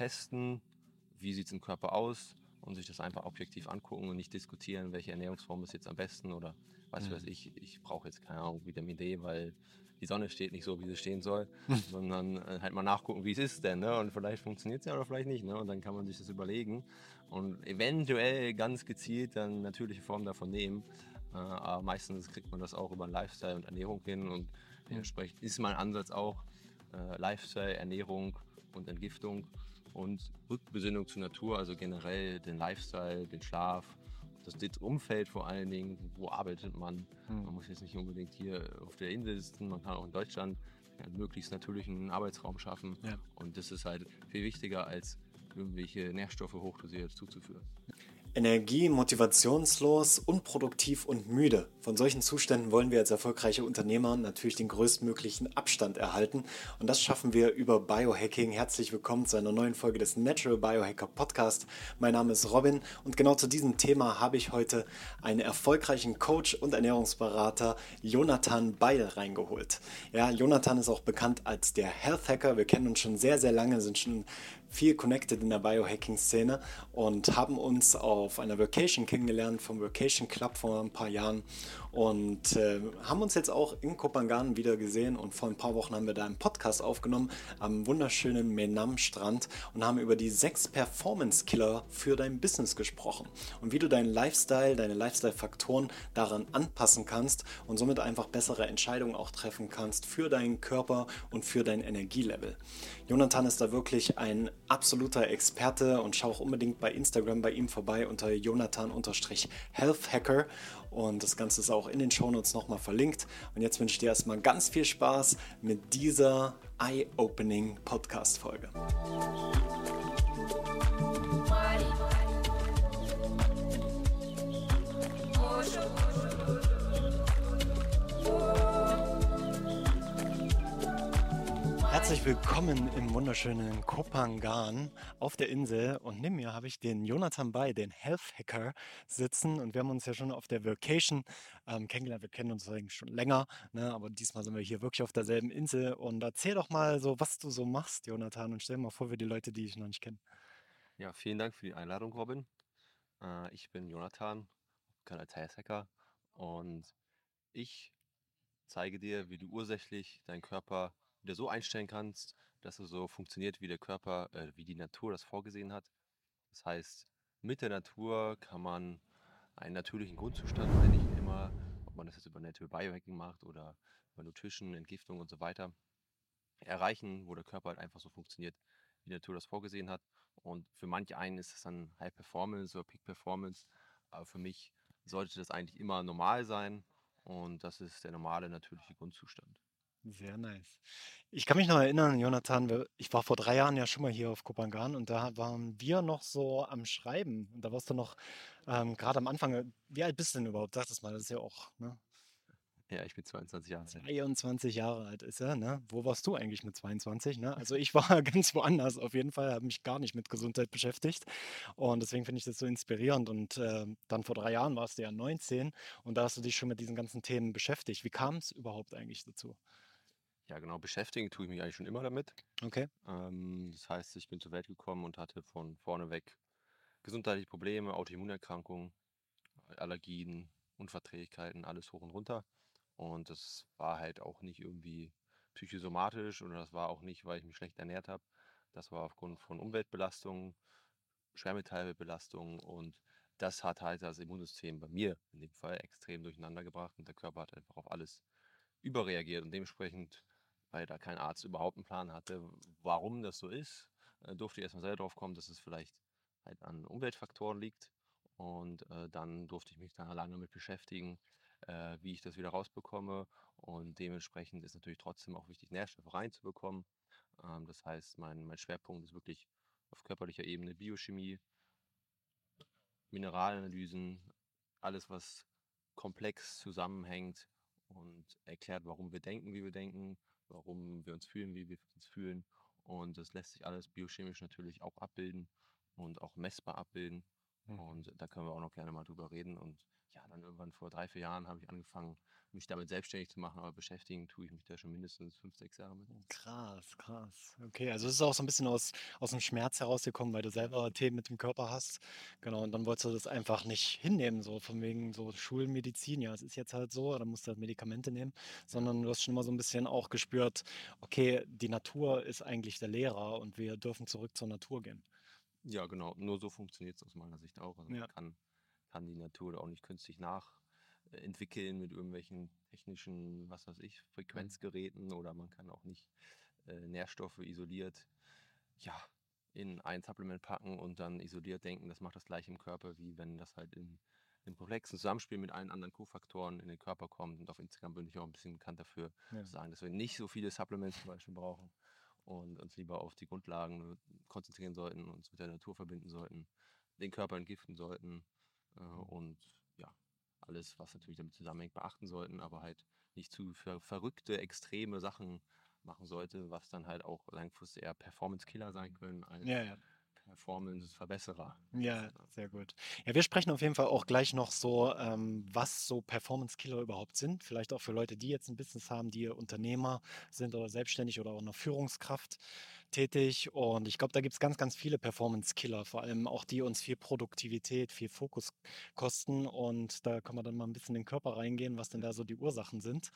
testen, wie sieht es im Körper aus und sich das einfach objektiv angucken und nicht diskutieren, welche Ernährungsform ist jetzt am besten oder was mhm. weiß ich, ich brauche jetzt keine Ahnung, Vitamin D, weil die Sonne steht nicht so, wie sie stehen soll, sondern äh, halt mal nachgucken, wie es ist denn. Ne? Und vielleicht funktioniert es ja oder vielleicht nicht. Ne? Und dann kann man sich das überlegen und eventuell ganz gezielt dann natürliche Formen davon nehmen. Äh, aber meistens kriegt man das auch über Lifestyle und Ernährung hin und dementsprechend ist mein Ansatz auch äh, Lifestyle, Ernährung und Entgiftung und Rückbesinnung zur Natur, also generell den Lifestyle, den Schlaf, das Umfeld vor allen Dingen, wo arbeitet man. Mhm. Man muss jetzt nicht unbedingt hier auf der Insel sitzen, man kann auch in Deutschland einen möglichst natürlichen Arbeitsraum schaffen. Ja. Und das ist halt viel wichtiger, als irgendwelche Nährstoffe hochdosiert zuzuführen. Energie, motivationslos, unproduktiv und müde. Von solchen Zuständen wollen wir als erfolgreiche Unternehmer natürlich den größtmöglichen Abstand erhalten. Und das schaffen wir über Biohacking. Herzlich willkommen zu einer neuen Folge des Natural Biohacker Podcast. Mein Name ist Robin und genau zu diesem Thema habe ich heute einen erfolgreichen Coach und Ernährungsberater, Jonathan Beil, reingeholt. Ja, Jonathan ist auch bekannt als der Health Hacker. Wir kennen uns schon sehr, sehr lange, sind schon viel connected in der Biohacking-Szene und haben uns auf einer Vacation kennengelernt vom Vacation Club vor ein paar Jahren und äh, haben uns jetzt auch in Kopangan wieder gesehen und vor ein paar Wochen haben wir da einen Podcast aufgenommen am wunderschönen Menam-Strand und haben über die sechs Performance-Killer für dein Business gesprochen und wie du deinen Lifestyle, deine Lifestyle-Faktoren daran anpassen kannst und somit einfach bessere Entscheidungen auch treffen kannst für deinen Körper und für dein Energielevel. Jonathan ist da wirklich ein absoluter Experte und schau auch unbedingt bei Instagram bei ihm vorbei unter Jonathan-Healthhacker und das Ganze ist auch in den Shownotes nochmal verlinkt. Und jetzt wünsche ich dir erstmal ganz viel Spaß mit dieser Eye-Opening Podcast-Folge. Herzlich willkommen im wunderschönen Kopangan auf der Insel und neben mir habe ich den Jonathan Bay, den Health Hacker, sitzen und wir haben uns ja schon auf der Vacation ähm, kennengelernt. Wir kennen uns eigentlich schon länger, ne? aber diesmal sind wir hier wirklich auf derselben Insel und erzähl doch mal so, was du so machst, Jonathan, und stell mal vor für die Leute, die ich noch nicht kenne. Ja, vielen Dank für die Einladung, Robin. Äh, ich bin Jonathan, bekannt als Health Hacker und ich zeige dir, wie du ursächlich deinen Körper wieder so einstellen kannst, dass es so funktioniert, wie der Körper, äh, wie die Natur das vorgesehen hat. Das heißt, mit der Natur kann man einen natürlichen Grundzustand, nenne ich immer, ob man das jetzt über Natural Biohacking macht oder über Nutrition, Entgiftung und so weiter, erreichen, wo der Körper halt einfach so funktioniert, wie die Natur das vorgesehen hat. Und für manche einen ist es dann High Performance oder Peak Performance, aber für mich sollte das eigentlich immer normal sein und das ist der normale natürliche Grundzustand. Sehr nice. Ich kann mich noch erinnern, Jonathan, ich war vor drei Jahren ja schon mal hier auf Kopangan und da waren wir noch so am Schreiben. Und da warst du noch ähm, gerade am Anfang. Äh, wie alt bist du denn überhaupt? Sag das mal, das ist ja auch, ne? Ja, ich bin 22 Jahre alt. 22 Jahre alt ist er, ne? Wo warst du eigentlich mit 22, ne? Also ich war ganz woanders auf jeden Fall, habe mich gar nicht mit Gesundheit beschäftigt und deswegen finde ich das so inspirierend und äh, dann vor drei Jahren warst du ja 19 und da hast du dich schon mit diesen ganzen Themen beschäftigt. Wie kam es überhaupt eigentlich dazu? Ja, genau, beschäftigen tue ich mich eigentlich schon immer damit. Okay. Ähm, das heißt, ich bin zur Welt gekommen und hatte von vorne weg gesundheitliche Probleme, Autoimmunerkrankungen, Allergien, Unverträglichkeiten, alles hoch und runter. Und das war halt auch nicht irgendwie psychosomatisch oder das war auch nicht, weil ich mich schlecht ernährt habe. Das war aufgrund von Umweltbelastungen, Schwermetallbelastungen und das hat halt das Immunsystem bei mir in dem Fall extrem durcheinander gebracht und der Körper hat einfach auf alles überreagiert und dementsprechend weil da kein Arzt überhaupt einen Plan hatte, warum das so ist, äh, durfte ich erstmal selber drauf kommen, dass es vielleicht halt an Umweltfaktoren liegt. Und äh, dann durfte ich mich da lange damit beschäftigen, äh, wie ich das wieder rausbekomme. Und dementsprechend ist natürlich trotzdem auch wichtig, Nährstoffe reinzubekommen. Ähm, das heißt, mein, mein Schwerpunkt ist wirklich auf körperlicher Ebene Biochemie, Mineralanalysen, alles, was komplex zusammenhängt und erklärt, warum wir denken, wie wir denken, warum wir uns fühlen, wie wir uns fühlen. Und das lässt sich alles biochemisch natürlich auch abbilden und auch messbar abbilden. Mhm. Und da können wir auch noch gerne mal drüber reden. Und ja, dann irgendwann vor drei, vier Jahren habe ich angefangen, mich damit selbstständig zu machen, aber beschäftigen tue ich mich da schon mindestens fünf, sechs Jahre mit. Krass, krass. Okay, also es ist auch so ein bisschen aus, aus dem Schmerz herausgekommen, weil du selber Themen mit dem Körper hast. Genau, und dann wolltest du das einfach nicht hinnehmen, so von wegen so Schulmedizin, ja, es ist jetzt halt so, dann musst du halt Medikamente nehmen, sondern du hast schon immer so ein bisschen auch gespürt, okay, die Natur ist eigentlich der Lehrer und wir dürfen zurück zur Natur gehen. Ja, genau. Nur so funktioniert es aus meiner Sicht auch. Also man Ja. kann, kann die Natur auch nicht künstlich nachentwickeln mit irgendwelchen technischen, was weiß ich, Frequenzgeräten oder man kann auch nicht äh, Nährstoffe isoliert, ja, in ein Supplement packen und dann isoliert denken, das macht das gleiche im Körper, wie wenn das halt in im komplexen Zusammenspiel mit allen anderen Kofaktoren in den Körper kommt. Und auf Instagram bin ich auch ein bisschen bekannt dafür, Ja. zu sagen, dass wir nicht so viele Supplements zum Beispiel brauchen und uns lieber auf die Grundlagen konzentrieren sollten, uns mit der Natur verbinden sollten, den Körper entgiften sollten äh, und ja, alles, was natürlich damit zusammenhängt, beachten sollten, aber halt nicht zu ver verrückte, extreme Sachen machen sollte, was dann halt auch langfristig eher Performance-Killer sein können als Ja, ja. Performance-Verbesserer. Ja, sehr gut. Ja, wir sprechen auf jeden Fall auch gleich noch so, ähm, was so Performance-Killer überhaupt sind. Vielleicht auch für Leute, die jetzt ein Business haben, die Unternehmer sind oder selbstständig oder auch eine Führungskraft tätig. Und ich glaube, da gibt es ganz, ganz viele Performance-Killer, vor allem auch die uns viel Produktivität, viel Fokus kosten. Und da kann man dann mal ein bisschen in den Körper reingehen, was denn da so die Ursachen sind.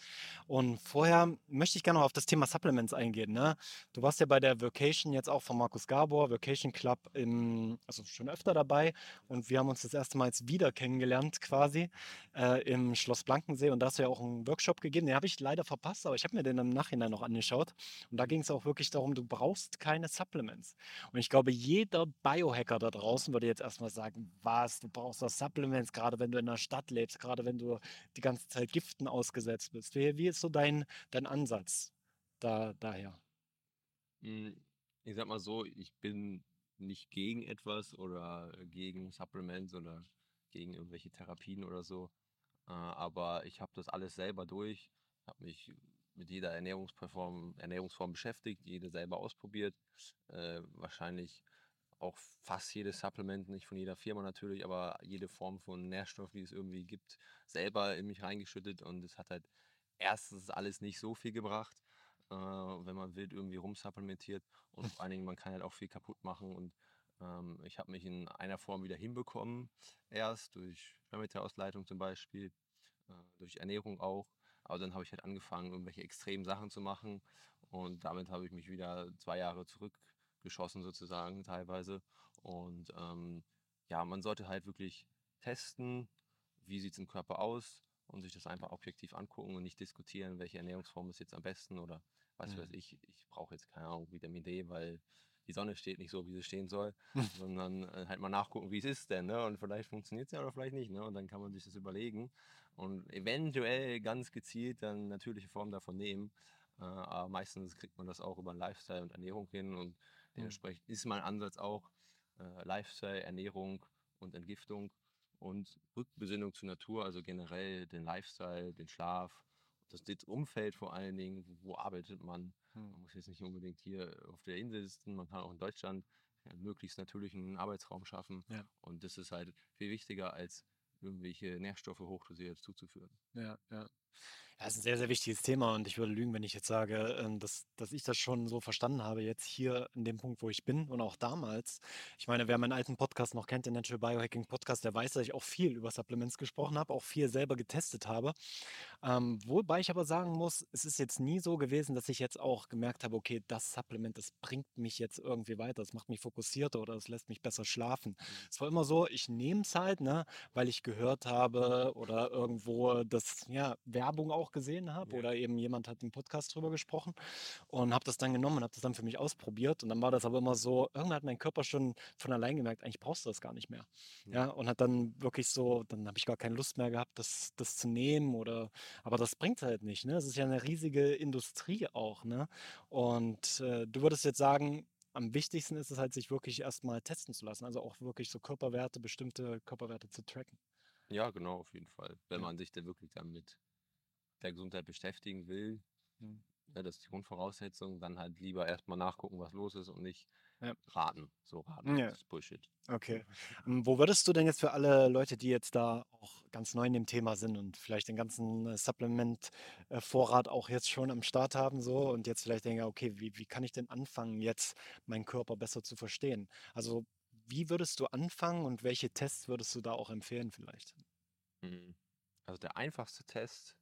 Und vorher möchte ich gerne noch auf das Thema Supplements eingehen. Ne? Du warst ja bei der Vocation jetzt auch von Markus Gabor, Vocation Club, im, also schon öfter dabei. Und wir haben uns das erste Mal jetzt wieder kennengelernt, quasi, äh, im Schloss Blankensee. Und da hast du ja auch einen Workshop gegeben. Den habe ich leider verpasst, aber ich habe mir den im Nachhinein noch angeschaut. Und da ging es auch wirklich darum, du brauchst keine Supplements. Und ich glaube, jeder Biohacker da draußen würde jetzt erstmal sagen, was, du brauchst doch Supplements, gerade wenn du in der Stadt lebst, gerade wenn du die ganze Zeit Giften ausgesetzt bist. Wie, wie ist so dein, dein Ansatz da, daher? Mm, Ich sag mal so, ich bin nicht gegen etwas oder gegen Supplements oder gegen irgendwelche Therapien oder so. Äh, aber ich habe das alles selber durch, habe mich mit jeder Ernährungsform, Ernährungsform beschäftigt, jede selber ausprobiert. Äh, wahrscheinlich auch fast jedes Supplement, nicht von jeder Firma natürlich, aber jede Form von Nährstoff, die es irgendwie gibt, selber in mich reingeschüttet. Und es hat halt erstens alles nicht so viel gebracht, äh, wenn man wild irgendwie rumsupplementiert. Und vor allen Dingen, man kann halt auch viel kaputt machen. Und ähm, ich habe mich in einer Form wieder hinbekommen, erst durch Schwermetellausleitung zum Beispiel, äh, durch Ernährung auch, aber dann habe ich halt angefangen, irgendwelche extremen Sachen zu machen. Und damit habe ich mich wieder zwei Jahre zurückgeschossen sozusagen teilweise. Und ähm, ja, man sollte halt wirklich testen, wie sieht es im Körper aus und sich das einfach objektiv angucken und nicht diskutieren, welche Ernährungsform ist jetzt am besten oder was Mhm. weiß ich, ich brauche jetzt keine Ahnung, Vitamin D, weil die Sonne steht nicht so, wie sie stehen soll, sondern äh, halt mal nachgucken, wie es ist denn, ne? Und vielleicht funktioniert es ja oder vielleicht nicht, ne? Und dann kann man sich das überlegen und eventuell ganz gezielt dann natürliche Formen davon nehmen. Äh, aber meistens kriegt man das auch über Lifestyle und Ernährung hin und dementsprechend ist mein Ansatz auch äh, Lifestyle, Ernährung und Entgiftung und Rückbesinnung zur Natur, also generell den Lifestyle, den Schlaf, das, Umfeld vor allen Dingen, wo arbeitet man. Man muss jetzt nicht unbedingt hier auf der Insel sitzen, man kann auch in Deutschland einen möglichst natürlichen Arbeitsraum schaffen. Ja. Und das ist halt viel wichtiger, als irgendwelche Nährstoffe hochdosiert zuzuführen. Ja, ja. Ja, ist ein sehr, sehr wichtiges Thema und ich würde lügen, wenn ich jetzt sage, ähm, dass, dass ich das schon so verstanden habe, jetzt hier in dem Punkt, wo ich bin und auch damals. Ich meine, wer meinen alten Podcast noch kennt, den Natural Biohacking Podcast, der weiß, dass ich auch viel über Supplements gesprochen habe, auch viel selber getestet habe. Ähm, wobei ich aber sagen muss, es ist jetzt nie so gewesen, dass ich jetzt auch gemerkt habe, okay, das Supplement, das bringt mich jetzt irgendwie weiter, das macht mich fokussierter oder es lässt mich besser schlafen. Es war immer so, ich nehme es halt, ne, weil ich gehört habe oder irgendwo das, ja, Werbung auch gesehen habe Ja. oder eben jemand hat im Podcast drüber gesprochen und habe das dann genommen und habe das dann für mich ausprobiert und dann war das aber immer so, irgendwann hat mein Körper schon von allein gemerkt, eigentlich brauchst du das gar nicht mehr. Ja, und hat dann wirklich so, dann habe ich gar keine Lust mehr gehabt, das, das zu nehmen oder, aber das bringt halt nicht, ne? Es ist ja eine riesige Industrie auch, ne? Und äh, du würdest jetzt sagen, am wichtigsten ist es halt, sich wirklich erstmal testen zu lassen, also auch wirklich so Körperwerte, bestimmte Körperwerte zu tracken. Ja, genau, auf jeden Fall. Wenn Ja. man sich da wirklich dann mit der Gesundheit beschäftigen will, Mhm. ne, das ist die Grundvoraussetzung, dann halt lieber erstmal nachgucken, was los ist und nicht Ja. raten. So raten, Ja. das ist Bullshit. Okay. Ähm, Wo würdest du denn jetzt für alle Leute, die jetzt da auch ganz neu in dem Thema sind und vielleicht den ganzen äh, Supplement-Vorrat auch jetzt schon am Start haben, so und jetzt vielleicht denken, okay, wie, wie kann ich denn anfangen, jetzt meinen Körper besser zu verstehen? Also, wie würdest du anfangen und welche Tests würdest du da auch empfehlen, vielleicht? Mhm. Also der einfachste Test,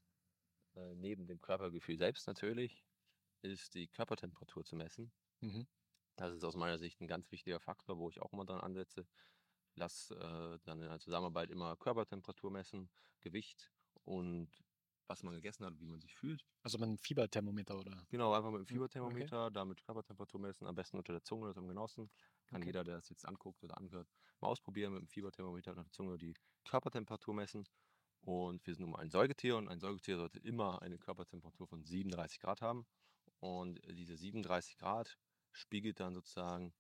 äh, neben dem Körpergefühl selbst natürlich, ist die Körpertemperatur zu messen. Mhm. Das ist aus meiner Sicht ein ganz wichtiger Faktor, wo ich auch immer dran ansetze. Lass äh, dann in der Zusammenarbeit immer Körpertemperatur messen, Gewicht und was man gegessen hat, wie man sich fühlt. Also mit einem Fieberthermometer oder? Genau, einfach mit dem Hm, okay. Fieberthermometer, damit Körpertemperatur messen, am besten unter der Zunge, ist am genauesten. Kann Okay. jeder, der das jetzt anguckt oder anhört, mal ausprobieren, mit dem Fieberthermometer unter der Zunge die Körpertemperatur messen. Und wir sind nun mal ein Säugetier und ein Säugetier sollte immer eine Körpertemperatur von 37 Grad haben. Und diese 37 Grad spiegelt dann sozusagen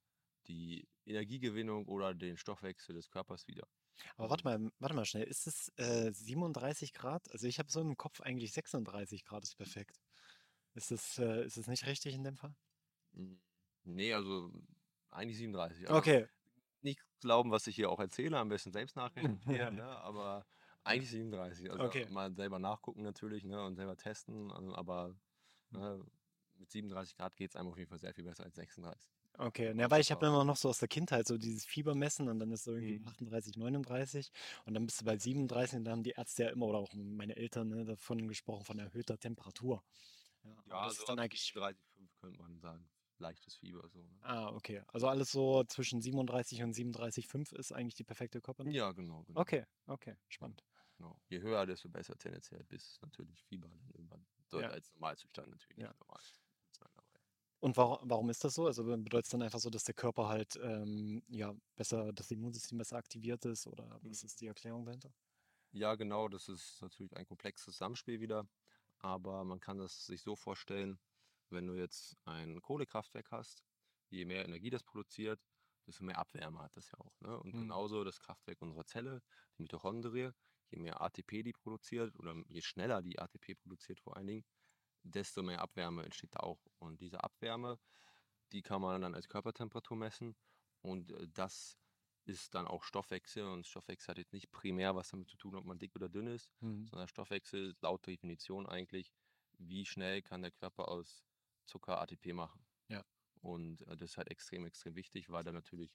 die Energiegewinnung oder den Stoffwechsel des Körpers wieder. Aber warte mal, warte mal schnell. Ist es äh, 37 Grad? Also ich habe so im Kopf eigentlich 36 Grad ist perfekt. Ist es, äh, ist es nicht richtig in dem Fall? Nee, also eigentlich 37. Also Okay. nicht glauben, was ich hier auch erzähle, am besten selbst nachrecherchieren, ne? aber eigentlich 37. Also Okay. mal selber nachgucken natürlich ne? und selber testen, also, aber ne, mit 37 Grad geht es einem auf jeden Fall sehr viel besser als 36. Okay, ne, weil ich habe immer noch so aus der Kindheit so dieses Fiebermessen und dann ist so irgendwie Mhm. 38, 39 und dann bist du bei 37 und dann haben die Ärzte ja immer oder auch meine Eltern ne, davon gesprochen von erhöhter Temperatur. Ja, Ja, das so ist dann eigentlich. 37,5 könnte man sagen. Leichtes Fieber so. Ne? Ah, okay. Also alles so zwischen 37 und 37,5 ist eigentlich die perfekte Körper. Ja, genau, genau, Okay, okay, spannend. Genau. Je höher, desto besser tendenziell, bis natürlich Fieber dann irgendwann Ja. als Normalzustand natürlich Ja. nicht normal sein. Aber. Und warum, warum ist das so? Also bedeutet es dann einfach so, dass der Körper halt ähm, ja besser, das Immunsystem besser aktiviert ist oder was Mhm. ist die Erklärung dahinter? Ja, genau, das ist natürlich ein komplexes Zusammenspiel wieder. Aber man kann das sich so vorstellen, wenn du jetzt ein Kohlekraftwerk hast, je mehr Energie das produziert, desto mehr Abwärme hat das ja auch. Ne? Und Mhm. genauso das Kraftwerk unserer Zelle, die Mitochondrie, je mehr ATP die produziert oder je schneller die ATP produziert vor allen Dingen, desto mehr Abwärme entsteht da auch. Und diese Abwärme, die kann man dann als Körpertemperatur messen. Und äh, das ist dann auch Stoffwechsel. Und Stoffwechsel hat jetzt nicht primär was damit zu tun, ob man dick oder dünn ist, Mhm. sondern Stoffwechsel ist laut Definition eigentlich, wie schnell kann der Körper aus Zucker ATP machen. Ja. Und äh, das ist halt extrem, extrem wichtig, weil da natürlich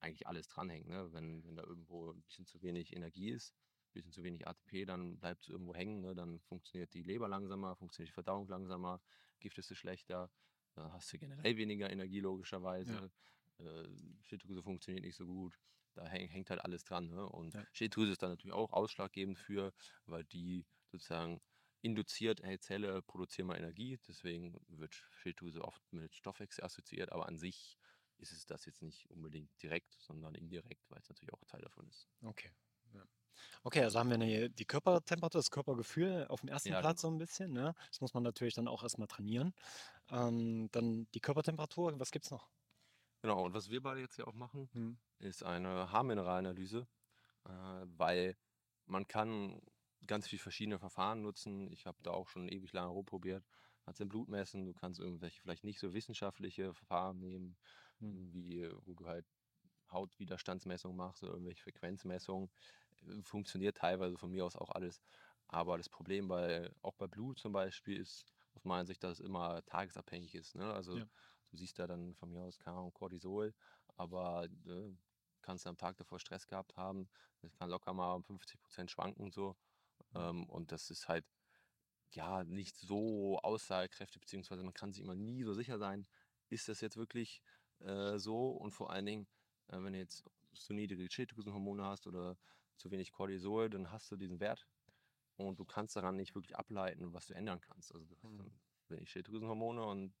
eigentlich alles dranhängt. Ne? Wenn, wenn da irgendwo ein bisschen zu wenig Energie ist, bisschen zu wenig ATP, dann bleibt es irgendwo hängen. Ne? Dann funktioniert die Leber langsamer, funktioniert die Verdauung langsamer, giftest du schlechter, dann hast du generell weniger Energie logischerweise. Äh, Schilddrüse funktioniert nicht so gut. Da häng, hängt halt alles dran. Ne? Und Ja. Schilddrüse ist dann natürlich auch ausschlaggebend für, weil die sozusagen induziert, hey Zelle, produziere mal Energie. Deswegen wird Schilddrüse oft mit Stoffwechsel assoziiert, aber an sich ist es das jetzt nicht unbedingt direkt, sondern indirekt, weil es natürlich auch Teil davon ist. Okay. Okay, also haben wir eine, die Körpertemperatur, das Körpergefühl auf dem ersten Ja, Platz genau. so ein bisschen. Ne? Das muss man natürlich dann auch erstmal trainieren. Ähm, dann die Körpertemperatur, was gibt's noch? Genau, und was wir beide jetzt ja auch machen, Hm. ist eine Haarmineralanalyse, äh, weil man kann ganz viele verschiedene Verfahren nutzen. Ich habe da auch schon ewig lange rumprobiert. Kannst im Blut messen, du kannst irgendwelche vielleicht nicht so wissenschaftliche Verfahren nehmen, Hm. wie äh, wo du halt Hautwiderstandsmessungen machst oder irgendwelche Frequenzmessungen. Äh, Funktioniert teilweise von mir aus auch alles. Aber das Problem bei, auch bei Blut zum Beispiel ist aus meiner Sicht, dass es immer tagesabhängig ist. Ne? Also Ja. du siehst da dann von mir aus keine Ahnung, Cortisol, aber äh, kannst am Tag davor Stress gehabt haben. Das kann locker mal um 50 Prozent schwanken so. Ähm, und das ist halt ja nicht so aussagekräftig, beziehungsweise man kann sich immer nie so sicher sein, ist das jetzt wirklich äh, so? Und vor allen Dingen, äh, wenn du jetzt zu niedrige Schilddrüsenhormone hast oder zu wenig Cortisol, dann hast du diesen Wert und du kannst daran nicht wirklich ableiten, was du ändern kannst. Also du hast Mhm. dann wenig Schilddrüsenhormone und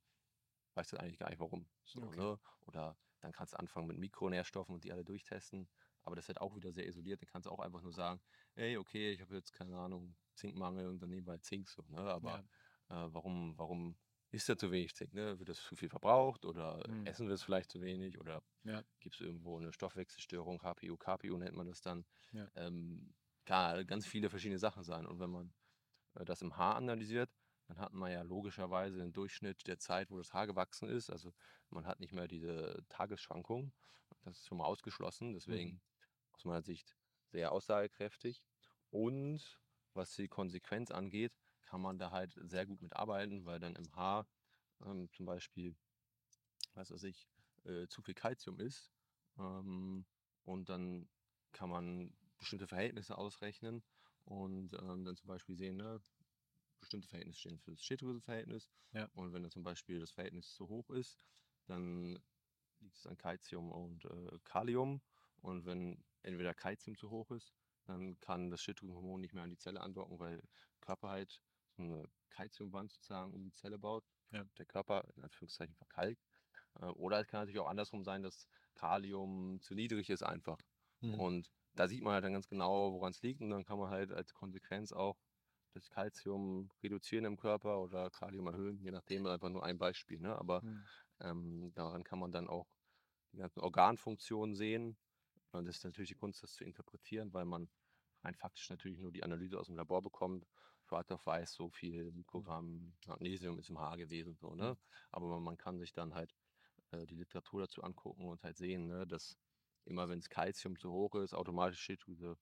weißt du eigentlich gar nicht warum. So, Okay. ne? Oder dann kannst du anfangen mit Mikronährstoffen und die alle durchtesten. Aber das ist halt auch wieder sehr isoliert. Dann kannst du auch einfach nur sagen, hey, okay, ich habe jetzt keine Ahnung, Zinkmangel und dann nehmen wir halt Zink so. Ne? Aber äh, warum, warum ist da zu wenig Zink? Ne? Wird das zu viel verbraucht oder Mhm. essen wir es vielleicht zu wenig oder Ja. gibt es irgendwo eine Stoffwechselstörung, HPU, KPU nennt man das dann. Ja. Ähm, kann ganz viele verschiedene Sachen sein. Und wenn man äh, das im Haar analysiert, dann hat man ja logischerweise den Durchschnitt der Zeit, wo das Haar gewachsen ist. Also man hat nicht mehr diese Tagesschwankung. Das ist schon mal ausgeschlossen. Deswegen Mhm. aus meiner Sicht sehr aussagekräftig. Und was die Konsequenz angeht, kann man da halt sehr gut mit arbeiten, weil dann im Haar ähm, zum Beispiel, was weiß ich, äh, zu viel Kalzium ist. Ähm, und dann kann man bestimmte Verhältnisse ausrechnen und ähm, dann zum Beispiel sehen, ne, bestimmte Verhältnisse stehen für das Schilddrüsenverhältnis. Ja. Und wenn dann zum Beispiel das Verhältnis zu hoch ist, dann liegt es an Calcium und äh, Kalium. Und wenn entweder Calcium zu hoch ist, dann kann das Schilddrüsenhormon nicht mehr an die Zelle andocken, weil Körper halt eine Calciumwand sozusagen um die Zelle baut. Ja. Der Körper in Anführungszeichen verkalkt. Äh, oder es kann natürlich auch andersrum sein, dass Kalium zu niedrig ist einfach. Mhm. Und da sieht man halt dann ganz genau, woran es liegt. Und dann kann man halt als Konsequenz auch das Calcium reduzieren im Körper oder Kalium erhöhen, je nachdem, einfach nur ein Beispiel. Ne? Aber Mhm. ähm, daran kann man dann auch die ganzen Organfunktionen sehen. Und das ist natürlich die Kunst, das zu interpretieren, weil man rein faktisch natürlich nur die Analyse aus dem Labor bekommt. Schwarz auf weiß, so viel Mikrogramm Magnesium ist im Haar gewesen. So, ne? Aber man, kann sich dann halt äh, die Literatur dazu angucken und halt sehen, ne, dass immer wenn das Kalzium zu hoch ist, automatisch Schilddrüse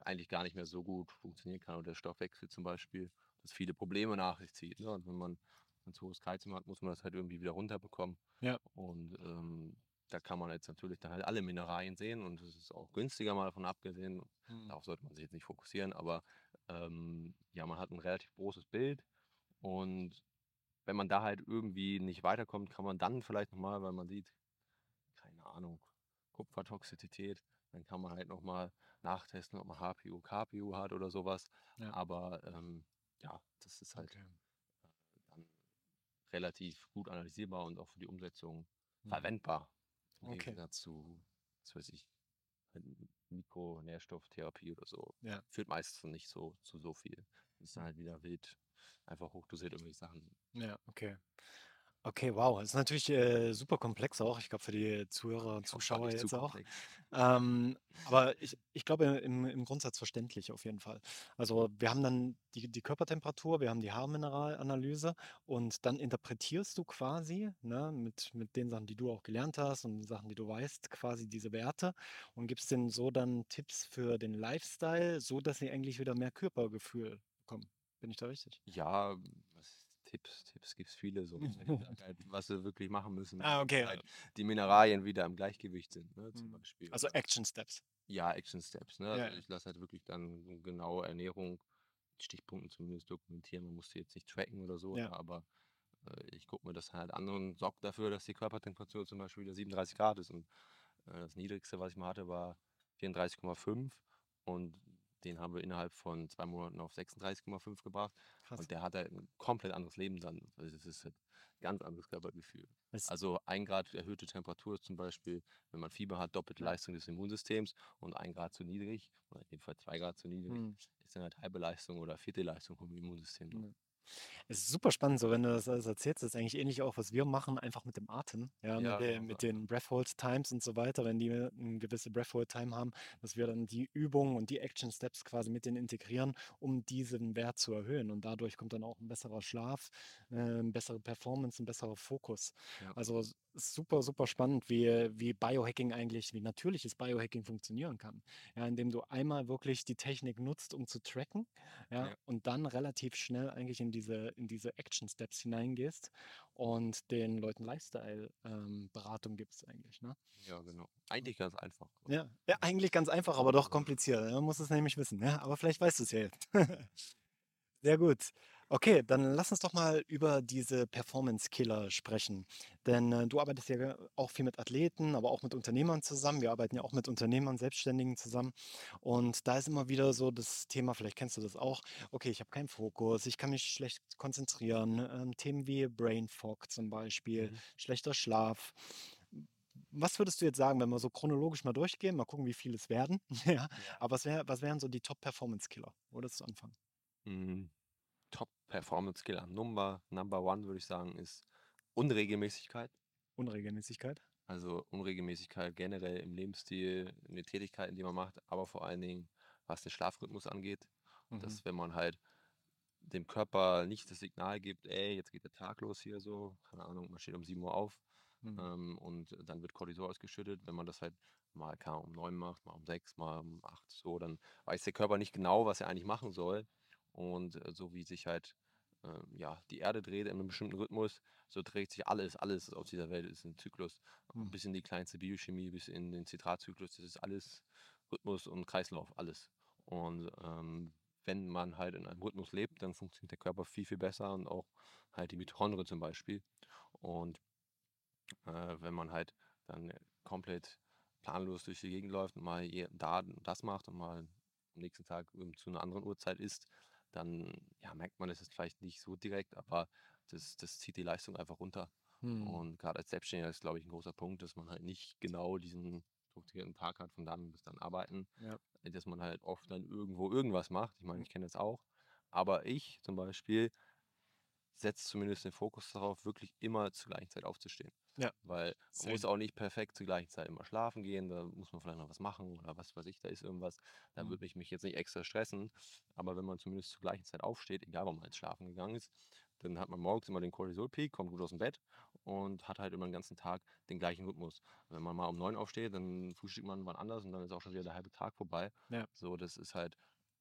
eigentlich gar nicht mehr so gut funktionieren kann oder der Stoffwechsel zum Beispiel, das viele Probleme nach sich zieht. Ne? Und wenn man ein zu hohes Kalzium hat, muss man das halt irgendwie wieder runterbekommen. Ja. Und ähm, da kann man jetzt natürlich dann halt alle Mineralien sehen und es ist auch günstiger mal davon abgesehen. Mhm. Darauf sollte man sich jetzt nicht fokussieren, aber ähm, ja, man hat ein relativ großes Bild und wenn man da halt irgendwie nicht weiterkommt, kann man dann vielleicht nochmal, weil man sieht, keine Ahnung, Kupfertoxizität, dann kann man halt nochmal nachtesten, ob man HPU, KPU hat oder sowas. Ja. Aber ähm, ja, das ist halt Okay. dann relativ gut analysierbar und auch für die Umsetzung Mhm. verwendbar. Im Okay. Gegensatz zu, was weiß ich, Mikronährstofftherapie oder so. Ja. Führt meistens nicht so zu so viel. Das ist dann halt wieder wild, einfach hochdosiert irgendwelche Sachen. Ja, okay. Okay, wow. Das ist natürlich äh, super komplex auch. Ich glaube, für die Zuhörer und Zuschauer nicht zu jetzt auch. komplex. Ähm, aber ich, ich glaube, im, im Grundsatz verständlich auf jeden Fall. Also wir haben dann die, die Körpertemperatur, wir haben die Haarmineralanalyse und dann interpretierst du quasi ne, mit, mit den Sachen, die du auch gelernt hast und Sachen, die du weißt, quasi diese Werte und gibst denen so dann Tipps für den Lifestyle, so dass sie eigentlich wieder mehr Körpergefühl bekommen. Bin ich da richtig? Ja, Tipps, Tipps gibt es viele so. Ich sag halt, was sie wirklich machen müssen, Ah, okay. halt die Mineralien wieder im Gleichgewicht sind, ne, zum Mhm. Beispiel. Also Action Steps. Ja, Action Steps. Ne? Ja, Also ja. ich lasse halt wirklich dann genaue Ernährung, Stichpunkten zumindest dokumentieren. Man muss die jetzt nicht tracken oder so, Ja. ne, aber äh, ich gucke mir das halt an und sorge dafür, dass die Körpertemperatur zum Beispiel wieder 37 Grad ist. Und äh, das niedrigste, was ich mal hatte, war 34,5 und den haben wir innerhalb von zwei Monaten auf 36,5 gebracht. Krass. Und der hat halt ein komplett anderes Leben dann. Also das ist halt ein ganz anderes Körpergefühl. Es- Also ein Grad erhöhte Temperatur zum Beispiel, wenn man Fieber hat, doppelte. Leistung des Immunsystems und ein Grad zu niedrig, oder in dem Fall zwei Grad zu niedrig, Hm. ist dann halt halbe Leistung oder vierte Leistung vom Immunsystem. Ja. Es ist super spannend, so wenn du das alles erzählst. Das ist eigentlich ähnlich auch, was wir machen, einfach mit dem Atem. Ja, Ja, mit, der, genau, mit ja. den Breathhold Times und so weiter. Wenn die eine gewisse Breathhold Time haben, dass wir dann die Übungen und die Action Steps quasi mit denen integrieren, um diesen Wert zu erhöhen. Und dadurch kommt dann auch ein besserer Schlaf, äh, eine bessere Performance, ein besserer Fokus. Ja. Also ist super, super spannend, wie, wie Biohacking eigentlich, wie natürliches Biohacking funktionieren kann. Ja, indem du einmal wirklich die Technik nutzt, um zu tracken, ja, Ja. und dann relativ schnell eigentlich in diese, in diese Action Steps hineingehst und den Leuten Lifestyle-Beratung gibst eigentlich. Ne? Ja, genau. Eigentlich ganz einfach. Ja. ja, eigentlich ganz einfach, aber doch kompliziert. Man muss es nämlich wissen. Ja? Aber vielleicht weißt du es ja jetzt. Sehr gut. Okay, dann lass uns doch mal über diese Performance-Killer sprechen. Denn äh, du arbeitest ja auch viel mit Athleten, aber auch mit Unternehmern zusammen. Wir arbeiten ja auch mit Unternehmern, Selbstständigen zusammen. Und da ist immer wieder so das Thema, vielleicht kennst du das auch, okay, ich habe keinen Fokus, ich kann mich schlecht konzentrieren. Ähm, Themen wie Brain Fog zum Beispiel, Mhm. schlechter Schlaf. Was würdest du jetzt sagen, wenn wir so chronologisch mal durchgehen, mal gucken, wie viel es werden? ja. Aber was, wär, was wären so die Top-Performance-Killer? Wo würdest du anfangen? Mhm. Performance Killer Number, Number One würde ich sagen, ist Unregelmäßigkeit. Unregelmäßigkeit? Also Unregelmäßigkeit generell im Lebensstil, in den Tätigkeiten, die man macht, aber vor allen Dingen, was den Schlafrhythmus angeht. Mhm. Dass wenn man halt dem Körper nicht das Signal gibt, ey, jetzt geht der Tag los hier so, keine Ahnung, man steht um 7 Uhr auf Mhm. ähm, und dann wird Cortisol ausgeschüttet. Wenn man das halt mal um 9 macht, mal um 6, mal um 8 so, dann weiß der Körper nicht genau, was er eigentlich machen soll. Und äh, so wie sich halt ähm, ja, die Erde dreht in einem bestimmten Rhythmus, so dreht sich alles, alles auf dieser Welt ist ein Zyklus. Mhm. Bis in die kleinste Biochemie, bis in den Zitratzyklus, das ist alles Rhythmus und Kreislauf, alles. Und ähm, wenn man halt in einem Rhythmus lebt, dann funktioniert der Körper viel, viel besser und auch halt die Mitochondrien zum Beispiel. Und äh, wenn man halt dann komplett planlos durch die Gegend läuft und mal da das macht und mal am nächsten Tag zu einer anderen Uhrzeit ist, dann ja, merkt man es jetzt vielleicht nicht so direkt, aber das, das zieht die Leistung einfach runter. Hm. Und gerade als Selbstständiger ist, glaube ich, ein großer Punkt, dass man halt nicht genau diesen strukturierten Tag hat, von dann bis dann arbeiten. Ja. Dass man halt oft dann irgendwo irgendwas macht. Ich meine, Mhm. ich kenne das auch. Aber ich zum Beispiel setze zumindest den Fokus darauf, wirklich immer zur gleichen Zeit aufzustehen. Ja. Weil man Same. muss auch nicht perfekt zur gleichen Zeit immer schlafen gehen, da muss man vielleicht noch was machen oder was weiß ich, da ist irgendwas. Da Mhm. würde ich mich jetzt nicht extra stressen. Aber wenn man zumindest zur gleichen Zeit aufsteht, egal wann man jetzt schlafen gegangen ist, dann hat man morgens immer den Cortisol-Peak, kommt gut aus dem Bett und hat halt immer den ganzen Tag den gleichen Rhythmus. Wenn man mal um neun aufsteht, dann frühstückt man wann anders und dann ist auch schon wieder der halbe Tag vorbei. Ja. So, das ist halt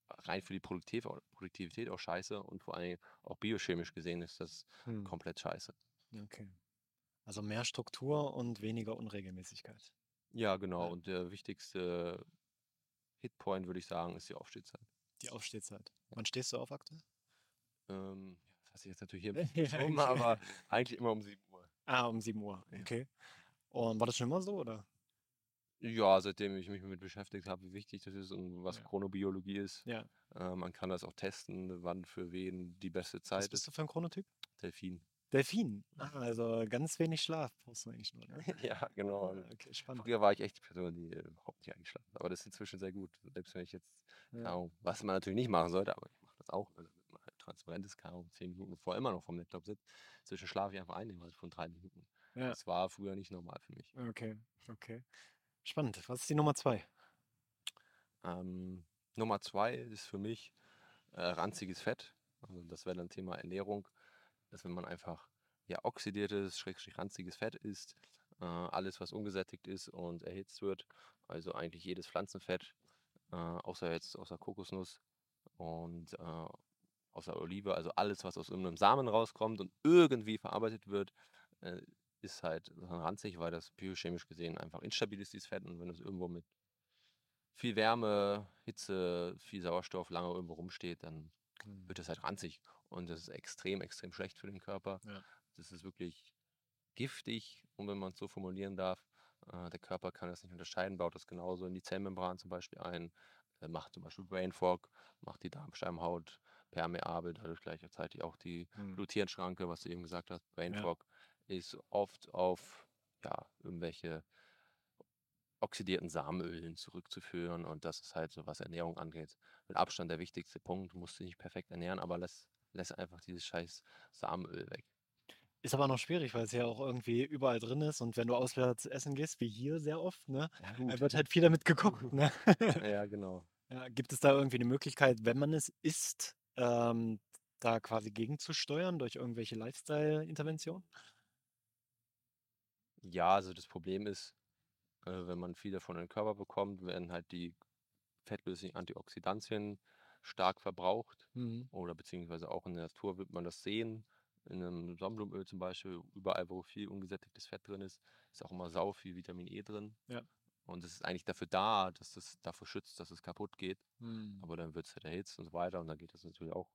rein für die Produktiv Produktivität auch scheiße und vor allem auch biochemisch gesehen ist das Hm. komplett scheiße. Okay. Also mehr Struktur und weniger Unregelmäßigkeit. Ja, genau. Ja. Und der wichtigste Hitpoint, würde ich sagen, ist die Aufstehzeit. Die Aufstehzeit. Wann stehst du auf aktuell? Ähm, ja, das du jetzt natürlich hier Ja, aber eigentlich immer um 7 Uhr. Ah, um 7 Uhr. Ja. Okay. Und war das schon immer so, oder? Ja, seitdem ich mich damit beschäftigt habe, wie wichtig das ist und was Ja. Chronobiologie ist. Ja. Äh, man kann das auch testen, wann für wen die beste Was Zeit bist ist. du für ein Chronotyp? Delfin. Delfin. Ah, also ganz wenig Schlaf brauchst du eigentlich nur, ne? ja, genau. Ah, Okay, spannend. Früher war ich echt die Person, die äh, überhaupt nicht eingeschlafen hat. Aber das ist inzwischen sehr gut. Selbst wenn ich jetzt, Ja. Ahnung, was man natürlich nicht machen sollte, aber ich mache das auch, ne, damit man halt transparent ist, keine Ahnung, zehn Minuten bevor immer noch vom Laptop sitzt. Inzwischen schlafe ich einfach ein, innerhalb von drei Minuten. Ja. Das war früher nicht normal für mich. Okay, okay. Spannend. Was ist die Nummer zwei? Ähm, Nummer zwei ist für mich äh, ranziges Fett. Also das wäre dann Thema Ernährung, dass wenn man einfach ja oxidiertes, schrägstrich ranziges Fett isst, äh, alles was ungesättigt ist und erhitzt wird, also eigentlich jedes Pflanzenfett, äh, außer jetzt außer Kokosnuss und äh, außer Olive, also alles was aus irgendeinem Samen rauskommt und irgendwie verarbeitet wird, äh, ist halt ranzig, weil das biochemisch gesehen einfach instabil ist, dieses Fett und wenn es irgendwo mit viel Wärme, Hitze, viel Sauerstoff lange irgendwo rumsteht, dann Hm. wird es halt ranzig. Und das ist extrem, extrem schlecht für den Körper. Ja. Das ist wirklich giftig, und wenn man es so formulieren darf. Äh, der Körper kann das nicht unterscheiden, baut das genauso in die Zellmembran zum Beispiel ein, äh, macht zum Beispiel Brain Fog, macht die Darmschleimhaut permeabel, dadurch gleichzeitig auch die Hm. Blutierenschranke, was du eben gesagt hast, Brain Ja. Ist oft auf ja, irgendwelche oxidierten Samenölen zurückzuführen und das ist halt so, was Ernährung angeht, mit Abstand der wichtigste Punkt. Du musst dich nicht perfekt ernähren, aber lass, lass einfach dieses scheiß Samenöl weg. Ist aber noch schwierig, weil es ja auch irgendwie überall drin ist und wenn du auswärts essen gehst, wie hier sehr oft, ne, Ja, da wird halt viel damit geguckt, ne? ja, genau. Ja, gibt es da irgendwie eine Möglichkeit, wenn man es isst, ähm, da quasi gegenzusteuern durch irgendwelche Lifestyle-Interventionen? Ja, also das Problem ist, äh, wenn man viel davon in den Körper bekommt, werden halt die fettlöslichen Antioxidantien stark verbraucht Mhm. oder beziehungsweise auch in der Natur wird man das sehen. In einem Sonnenblumenöl zum Beispiel, überall, wo viel ungesättigtes Fett drin ist, ist auch immer sau viel Vitamin E drin. Ja. Und es ist eigentlich dafür da, dass es davor schützt, dass es kaputt geht. Mhm. Aber dann wird es halt erhitzt und so weiter und dann geht das natürlich auch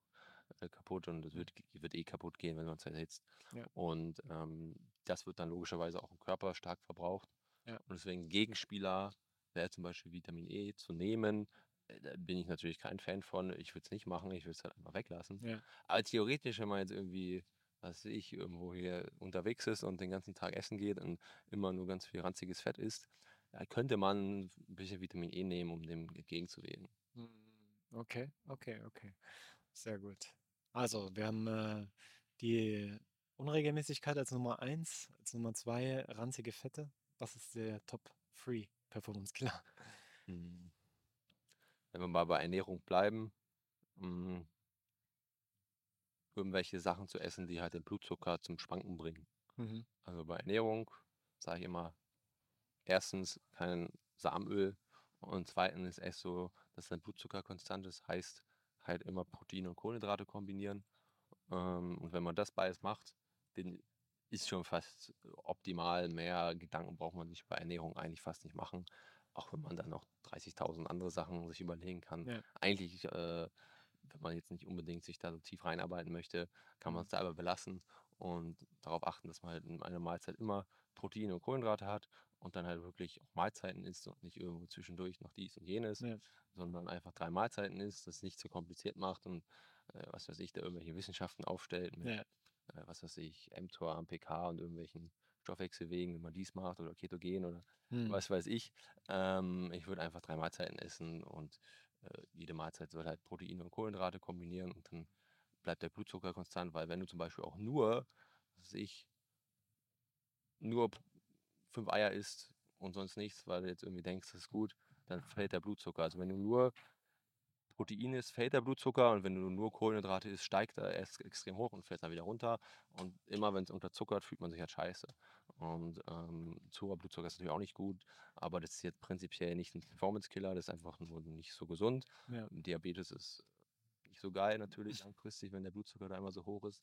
äh, kaputt und es wird, wird eh kaputt gehen, wenn man es erhitzt. Ja. Und ähm, das wird dann logischerweise auch im Körper stark verbraucht. Ja. Und deswegen Gegenspieler wäre zum Beispiel Vitamin E zu nehmen. Äh, Da bin ich natürlich kein Fan von. Ich würde es nicht machen, ich würde es halt einfach weglassen. Ja. Aber theoretisch, wenn man jetzt irgendwie, was weiß ich, irgendwo hier unterwegs ist und den ganzen Tag essen geht und immer nur ganz viel ranziges Fett isst, da könnte man ein bisschen Vitamin E nehmen, um dem entgegenzuwirken. Mhm. Okay, okay, okay. Sehr gut. Also, wir haben äh, die Unregelmäßigkeit als Nummer eins, als Nummer zwei ranzige Fette. Was ist der Top 3 Performance Killer? Hm. Wenn wir mal bei Ernährung bleiben, hm, irgendwelche Sachen zu essen, die halt den Blutzucker zum Schwanken bringen. Mhm. Also bei Ernährung sage ich immer, erstens kein Samenöl und zweitens ist es so, dass dein Blutzucker konstant ist, heißt halt immer Proteine und Kohlenhydrate kombinieren. Ähm, und wenn man das beides macht, dann ist schon fast optimal. Mehr Gedanken braucht man sich bei Ernährung eigentlich fast nicht machen. Auch wenn man dann noch 30.000 andere Sachen sich überlegen kann. Ja. Eigentlich, äh, wenn man jetzt nicht unbedingt sich da so tief reinarbeiten möchte, kann man Mhm. es da aber belassen und darauf achten, dass man halt in einer Mahlzeit immer Proteine und Kohlenhydrate hat und dann halt wirklich auch Mahlzeiten isst und nicht irgendwo zwischendurch noch dies und jenes, Ja. sondern einfach drei Mahlzeiten isst, das nicht zu kompliziert macht und äh, was weiß ich, da irgendwelche Wissenschaften aufstellt mit, Ja. äh, was weiß ich, mTOR, AMPK und irgendwelchen Stoffwechselwegen, wenn man dies macht oder Ketogen oder Mhm. was weiß ich. Ähm, ich würde einfach drei Mahlzeiten essen und äh, jede Mahlzeit soll halt Proteine und Kohlenhydrate kombinieren und dann bleibt der Blutzucker konstant, weil wenn du zum Beispiel auch nur, was weiß ich, nur fünf Eier isst und sonst nichts, weil du jetzt irgendwie denkst, das ist gut, dann fällt der Blutzucker. Also wenn du nur Protein isst, fällt der Blutzucker und wenn du nur Kohlenhydrate isst, steigt er erst extrem hoch und fällt dann wieder runter. Und immer wenn es unterzuckert, fühlt man sich halt scheiße. Und ähm, zu hoher Blutzucker ist natürlich auch nicht gut, aber das ist jetzt prinzipiell nicht ein Performance-Killer, das ist einfach nur nicht so gesund. Ja. Diabetes ist nicht so geil natürlich langfristig, wenn der Blutzucker da immer so hoch ist.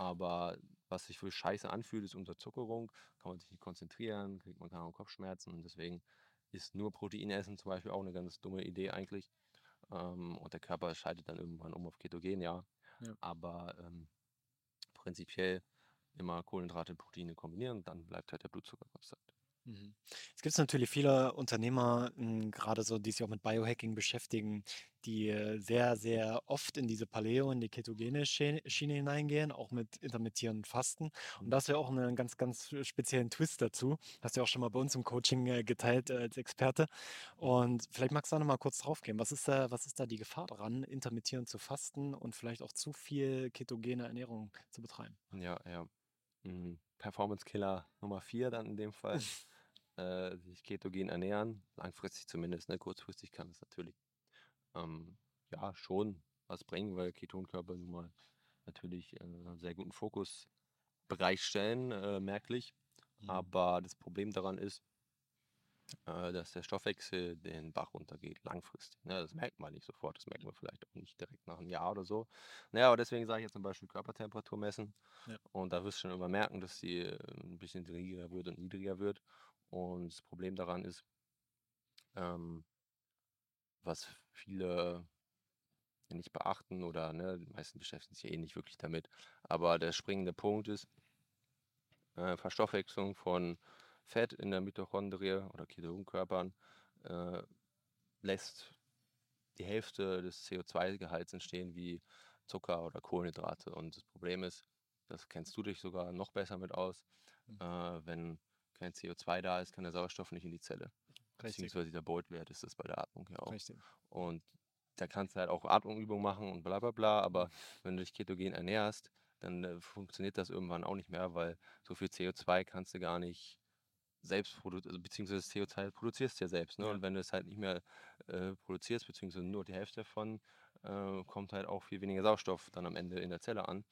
Aber was sich für scheiße anfühlt, ist Unterzuckerung. Kann man sich nicht konzentrieren, kriegt man keine Kopfschmerzen. Und deswegen ist nur Protein essen zum Beispiel auch eine ganz dumme Idee eigentlich. Ähm, und der Körper schaltet dann irgendwann um auf Ketogen, ja. Ja. Aber ähm, prinzipiell immer Kohlenhydrate und Proteine kombinieren, dann bleibt halt der Blutzucker konstant. Mhm. Es gibt natürlich viele Unternehmer, m, gerade so, die sich auch mit Biohacking beschäftigen, die äh, sehr, sehr oft in diese Paleo, in die ketogene Schiene hineingehen, auch mit intermittierenden Fasten. Und da hast du ja auch einen ganz, ganz speziellen Twist dazu. Hast du ja auch schon mal bei uns im Coaching äh, geteilt äh, als Experte. Und vielleicht magst du da noch mal kurz drauf gehen. Was ist da, was ist da die Gefahr daran, intermittierend zu fasten und vielleicht auch zu viel ketogene Ernährung zu betreiben? Ja, ja. Mhm. Performance-Killer Nummer 4 dann in dem Fall. äh, sich ketogen ernähren, langfristig zumindest, ne? kurzfristig kann es natürlich ähm, ja schon was bringen, weil Ketonkörper nun mal natürlich äh, einen sehr guten Fokus bereitstellen, äh, merklich. Mhm. Aber das Problem daran ist, äh, dass der Stoffwechsel den Bach runtergeht, langfristig. Ne? Das merkt man nicht sofort, das merkt man vielleicht auch nicht direkt nach einem Jahr oder so. Naja, aber deswegen sage ich jetzt zum Beispiel Körpertemperatur messen. Ja. Und da wirst du schon immer merken, dass sie äh, ein bisschen niedriger wird und niedriger wird. Und das Problem daran ist, ähm, was viele nicht beachten oder ne, die meisten beschäftigen sich eh nicht wirklich damit. Aber der springende Punkt ist, äh, Verstoffwechslung von Fett in der Mitochondrie oder Ketonkörpern äh, lässt die Hälfte des CO2-Gehalts entstehen wie Zucker oder Kohlenhydrate. Und das Problem ist, das kennst du dich sogar noch besser mit aus, Mhm. äh, wenn kein CO2 da ist, kann der Sauerstoff nicht in die Zelle. Richtig, Beziehungsweise der Beutwert ist das bei der Atmung ja auch. richtig. Und da kannst du halt auch Atmungsübungen machen und bla bla bla, aber wenn du dich ketogen ernährst, dann äh, funktioniert das irgendwann auch nicht mehr, weil so viel CO2 kannst du gar nicht selbst produzieren, also, beziehungsweise das CO2 produzierst du ja selbst. Ne? Ja. Und wenn du es halt nicht mehr äh, produzierst, beziehungsweise nur die Hälfte davon, äh, kommt halt auch viel weniger Sauerstoff dann am Ende in der Zelle an.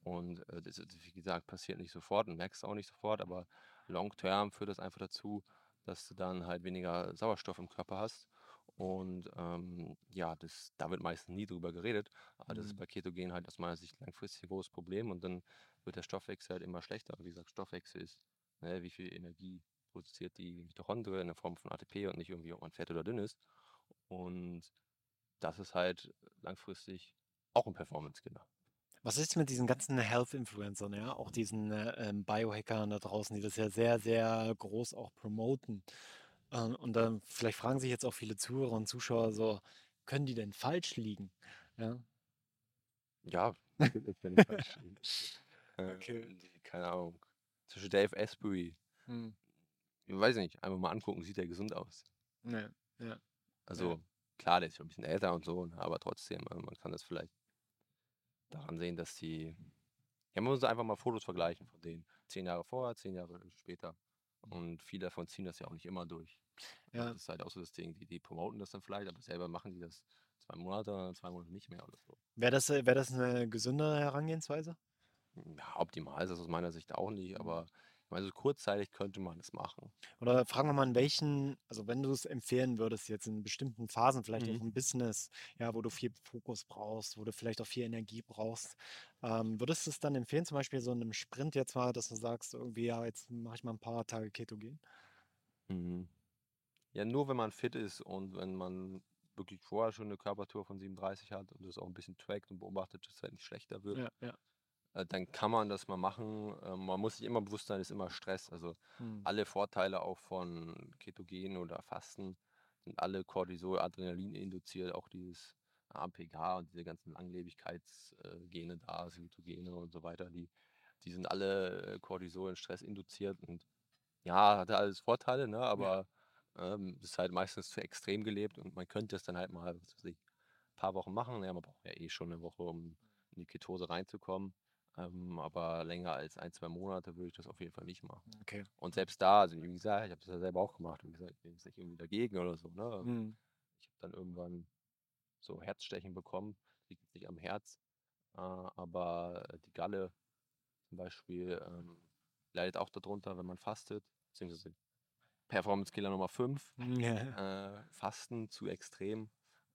Und äh, das, ist, wie gesagt, passiert nicht sofort und merkst auch nicht sofort, aber long term führt das einfach dazu, dass du dann halt weniger Sauerstoff im Körper hast. Und ähm, ja, das, da wird meistens nie drüber geredet. Aber das ist Mhm. bei Ketogen halt aus meiner Sicht langfristig ein großes Problem. Und dann wird der Stoffwechsel halt immer schlechter. Wie gesagt, Stoffwechsel ist, ne, wie viel Energie produziert die Mitochondrie in der Form von ATP und nicht irgendwie, ob man fett oder dünn ist. Und das ist halt langfristig auch ein Performance-Killer. Was ist mit diesen ganzen Health-Influencern, ja, auch diesen äh, ähm, Biohackern da draußen, die das ja sehr, sehr groß auch promoten? Ähm, und dann vielleicht fragen sich jetzt auch viele Zuhörer und Zuschauer so, können die denn falsch liegen? Ja, Ja, natürlich, ich falsch. Äh, Okay. keine Ahnung. Beispiel Dave Asprey. hm, Ich weiß nicht, einfach mal angucken, sieht er gesund aus. ja, ja, Also klar, der ist schon ein bisschen älter und so, ne, aber trotzdem, äh, man kann das vielleicht daran sehen, dass die. Ja, man muss einfach mal Fotos vergleichen von denen. Zehn Jahre vorher, zehn Jahre später. Und viele davon ziehen das ja auch nicht immer durch. ja, Das ist halt auch so das Ding, die, die promoten das dann vielleicht, aber selber machen die das zwei Monate, zwei Monate nicht mehr oder so. Wäre das, äh, wär das eine gesunde Herangehensweise? Ja, optimal ist das aus meiner Sicht auch nicht, aber ich meine, so kurzzeitig könnte man es machen. Oder fragen wir mal, in welchen, also wenn du es empfehlen würdest, jetzt in bestimmten Phasen, vielleicht auch Mhm. im Business, ja, wo du viel Fokus brauchst, wo du vielleicht auch viel Energie brauchst, ähm, würdest du es dann empfehlen, zum Beispiel so in einem Sprint jetzt mal, dass du sagst, irgendwie, ja, jetzt mache ich mal ein paar Tage Ketogen? Mhm. Ja, nur wenn man fit ist und wenn man wirklich vorher schon eine Körpertour von 37 hat und das auch ein bisschen trackt und beobachtet, dass es halt nicht schlechter wird, Ja, ja. Äh, dann kann man das mal machen. Ähm, man muss sich immer bewusst sein, es ist immer Stress. Also Hm. alle Vorteile auch von Ketogen oder Fasten sind alle Cortisol, Adrenalin induziert, auch dieses AMPK und diese ganzen Langlebigkeitsgene da, Cytogene und so weiter, die, die sind alle äh, Cortisol und Stress induziert und ja, hat ja alles Vorteile, ne? Ja. aber ähm, ist halt meistens zu extrem gelebt und man könnte es dann halt mal, was weiß ich, ein paar Wochen machen. Ja, man braucht ja eh schon eine Woche, um in die Ketose reinzukommen. Ähm, aber länger als ein, zwei Monate würde ich das auf jeden Fall nicht machen. Okay. Und selbst da, also wie gesagt, ich habe das ja selber auch gemacht. Wie gesagt, ich bin jetzt nicht irgendwie dagegen oder so. Ne? Hm. Ich habe dann irgendwann so Herzstechen bekommen. Liegt jetzt nicht am Herz. Äh, aber die Galle zum Beispiel ähm, leidet auch darunter, wenn man fastet. Beziehungsweise Performance Killer Nummer 5. Ja. Äh, Fasten zu extrem.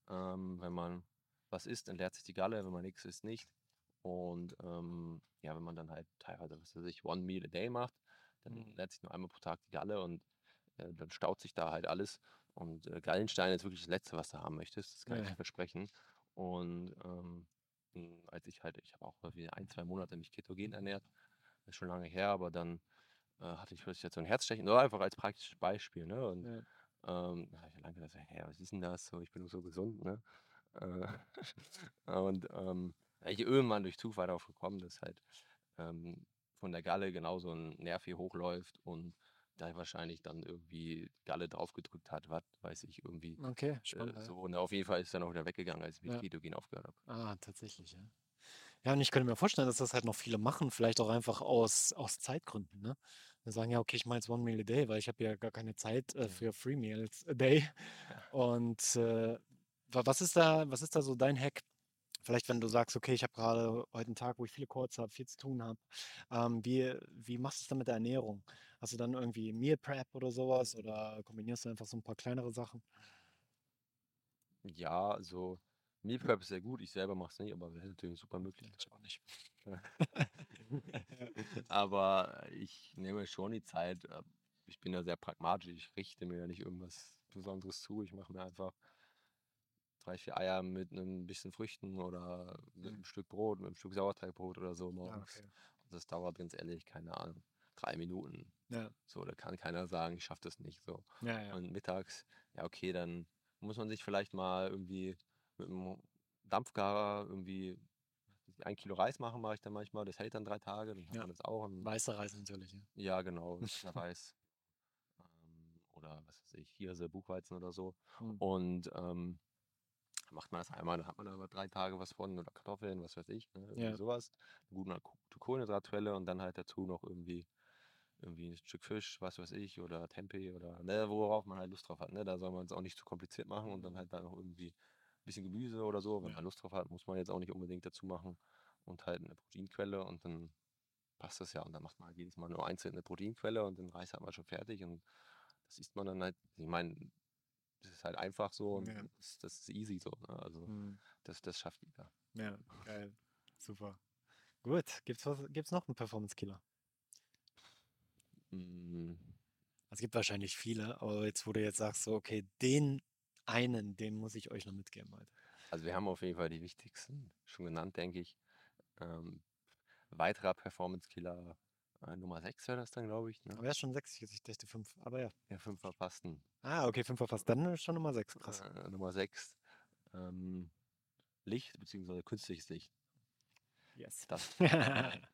Ähm, wenn man was isst, entleert sich die Galle. Wenn man nichts isst, nicht. Und ähm, ja, wenn man dann halt teilweise, was weiß ich, One Meal a Day macht, dann Mhm. leert sich nur einmal pro Tag die Galle und äh, dann staut sich da halt alles. Und äh, Gallenstein ist wirklich das Letzte, was du haben möchtest. Das kann ich Ja. dir versprechen. Und ähm, m, als ich halt, ich habe auch mal wieder ein, zwei Monate mich ketogen ernährt, das ist schon lange her, aber dann äh, hatte ich plötzlich jetzt so ein Herzstechen, nur einfach als praktisches Beispiel. Ne? Und Ja. ähm, da habe ich lange gedacht, hä, was ist denn das? So, ich bin so gesund, ne? Äh, und ähm, ich irgendwann durch Zufall darauf gekommen, dass halt ähm, von der Galle genauso ein Nerv hier hochläuft und da wahrscheinlich dann irgendwie Galle draufgedrückt hat, was weiß ich, irgendwie Okay, äh, spannend. ja. so. Und auf jeden Fall ist dann auch wieder weggegangen, als ich mit Ja. Ketogen aufgehört habe. Ah, tatsächlich, ja. Ja, und ich könnte mir vorstellen, dass das halt noch viele machen, vielleicht auch einfach aus, aus Zeitgründen, ne? Wir sagen ja, okay, ich mache jetzt One Meal a Day, weil ich habe ja gar keine Zeit äh, Ja. für Three Meals a Day. Und äh, wa- was ist da, was ist da so dein Hack? Vielleicht, wenn du sagst, okay, ich habe gerade heute einen Tag, wo ich viele Calls habe, viel zu tun habe. Ähm, wie, wie machst du es dann mit der Ernährung? Hast du dann irgendwie Meal Prep oder sowas oder kombinierst du einfach so ein paar kleinere Sachen? Ja, also Meal Prep ist sehr gut, ich selber mache es nicht, aber das ist natürlich eine super Möglichkeit. Ich auch nicht. Aber ich nehme schon die Zeit. äh, Ich bin da sehr pragmatisch. Ich richte mir ja nicht irgendwas Besonderes zu. Ich mache mir einfach drei, vier Eier mit ein bisschen Früchten oder mit einem Mhm. Stück Brot, mit einem Stück Sauerteigbrot oder so Ah, morgens. okay. Und das dauert ganz ehrlich, keine Ahnung, drei Minuten. Ja, So, da kann keiner sagen, ich schaffe das nicht. So. ja, ja. Und mittags, ja, okay, dann muss man sich vielleicht mal irgendwie mit einem Dampfgarer irgendwie ein Kilo Reis machen, mache ich dann manchmal. Das hält dann drei Tage, dann hat Ja. man das auch. Weißer Reis natürlich, ja. ja, genau, weißer Reis. Ähm, oder was weiß ich, Hirse, Buchweizen oder so. Hm. Und ähm, macht man das einmal, dann hat man da über drei Tage was von oder Kartoffeln, was weiß ich, ne, irgendwie Ja. sowas. Eine gute gute Kohlenhydratquelle und dann halt dazu noch irgendwie irgendwie ein Stück Fisch, was weiß ich, oder Tempeh oder ne, worauf man halt Lust drauf hat. Ne? Da soll man es auch nicht zu kompliziert machen und dann halt da noch irgendwie ein bisschen Gemüse oder so. Wenn Ja. man Lust drauf hat, muss man jetzt auch nicht unbedingt dazu machen. Und halt eine Proteinquelle und dann passt das ja. Und dann macht man halt jedes Mal nur einzeln eine Proteinquelle und den Reis hat man schon fertig. Und das isst man dann halt, ich meine, das ist halt einfach so und Ja. das, das ist easy so. Ne? Also Hm. das, das schafft jeder. Ja, geil. Super. Gut. Gibt's was, gibt's noch einen Performance-Killer? Mm, Es gibt wahrscheinlich viele, aber jetzt, wo du jetzt sagst, so, okay, den einen, den muss ich euch noch mitgeben heute. Also wir haben auf jeden Fall die wichtigsten schon genannt, denke ich. Ähm, weiterer Performance-Killer Nummer 6 wäre das dann, glaube ich. Ne? Aber er ist schon sechs, ich dachte fünf. Aber ja. Ja, 5 verpassten. Ah, okay, fünf fast. Dann ist schon Nummer sechs. Krass. Äh, Nummer 6. Ähm, Licht bzw. künstliches Licht. Yes. Das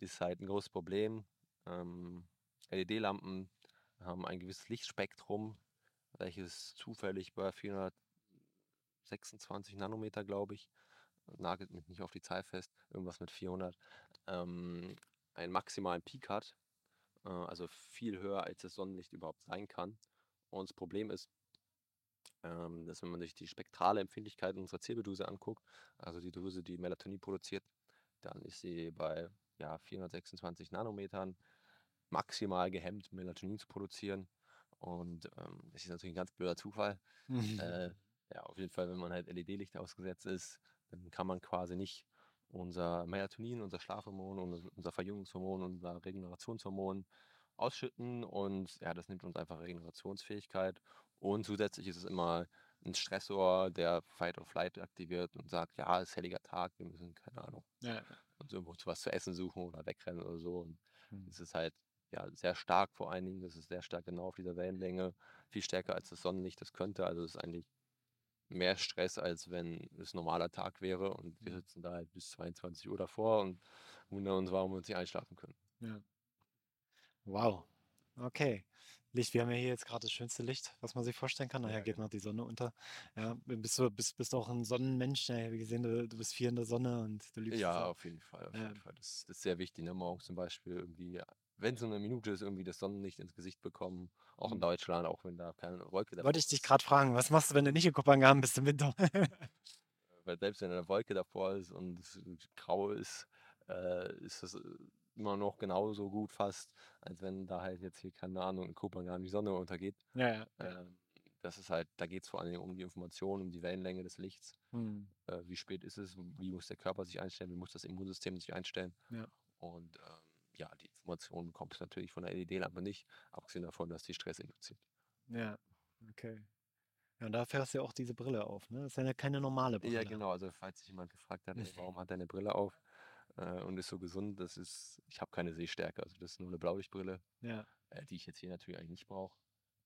ist halt ein großes Problem. Ähm, LED-Lampen haben ein gewisses Lichtspektrum, welches zufällig bei 426 Nanometer, glaube ich, nagelt mich nicht auf die Zahl fest, irgendwas mit 400, ähm, einen maximalen Peak hat, äh, also viel höher als das Sonnenlicht überhaupt sein kann. Und das Problem ist, ähm, dass wenn man sich die spektrale Empfindlichkeit unserer Zirbeldrüse anguckt, also die Drüse, die Melatonin produziert, dann ist sie bei ja, 426 Nanometern maximal gehemmt, Melatonin zu produzieren. Und ähm, das ist natürlich ein ganz blöder Zufall. Äh, ja, auf jeden Fall, wenn man halt LED-Licht ausgesetzt ist, dann kann man quasi nicht unser Melatonin, unser Schlafhormon, unser, Verjüngungshormon, unser Regenerationshormon ausschütten und ja, das nimmt uns einfach Regenerationsfähigkeit. Und zusätzlich ist es immer ein Stressor, der Fight or Flight aktiviert und sagt, ja, es ist helliger Tag, wir müssen, keine Ahnung, Ja. uns irgendwo zu was zu essen suchen oder wegrennen oder so. Und Hm. es ist halt ja, sehr stark vor allen Dingen, das ist sehr stark genau auf dieser Wellenlänge, viel stärker als das Sonnenlicht das könnte. Also es ist eigentlich mehr Stress, als wenn es normaler Tag wäre und wir Mhm. sitzen da halt bis 22 Uhr davor und wundern uns, warum wir uns nicht einschlafen können. Ja. Wow. Okay. Licht, wir haben ja hier jetzt gerade das schönste Licht, was man sich vorstellen kann. Nachher Ja, geht genau. noch die Sonne unter. Ja, bist du bist, bist auch ein Sonnenmensch? Ja, wie gesehen, du, du bist viel in der Sonne und du liebst Ja, auf jeden Fall, auf Ja. jeden Fall. Das, das ist sehr wichtig, ne? Morgens zum Beispiel irgendwie, wenn es nur eine Minute ist, irgendwie das Sonnenlicht ins Gesicht bekommen. Auch in Mhm. Deutschland, auch wenn da keine Wolke davor Wollte ich dich gerade fragen, was machst du, wenn du nicht in Kopenhagen bist im Winter? Weil selbst wenn eine Wolke davor ist und es grau ist, äh, ist das äh, immer noch genauso gut fast, als wenn da halt jetzt hier, keine Ahnung, in Kopenhagen die Sonne untergeht. Ja, ja. Ähm, das ist halt, da geht es vor allen Dingen um die Information, um die Wellenlänge des Lichts. Hm. Äh, wie spät ist es? Wie muss der Körper sich einstellen? Wie muss das Immunsystem sich einstellen? Ja. Und ähm, ja, die Information bekommst du natürlich von der LED-Lampe nicht, abgesehen davon, dass die Stress induziert. Ja, okay. Ja, und dafür hast du ja auch diese Brille auf, ne? Das ist ja keine normale Brille. Ja, genau. Also falls sich jemand gefragt hat, warum hat er eine Brille auf äh, und ist so gesund, das ist, ich habe keine Sehstärke. Also das ist nur eine Blaulichtbrille, Ja, äh, die ich jetzt hier natürlich eigentlich nicht brauche.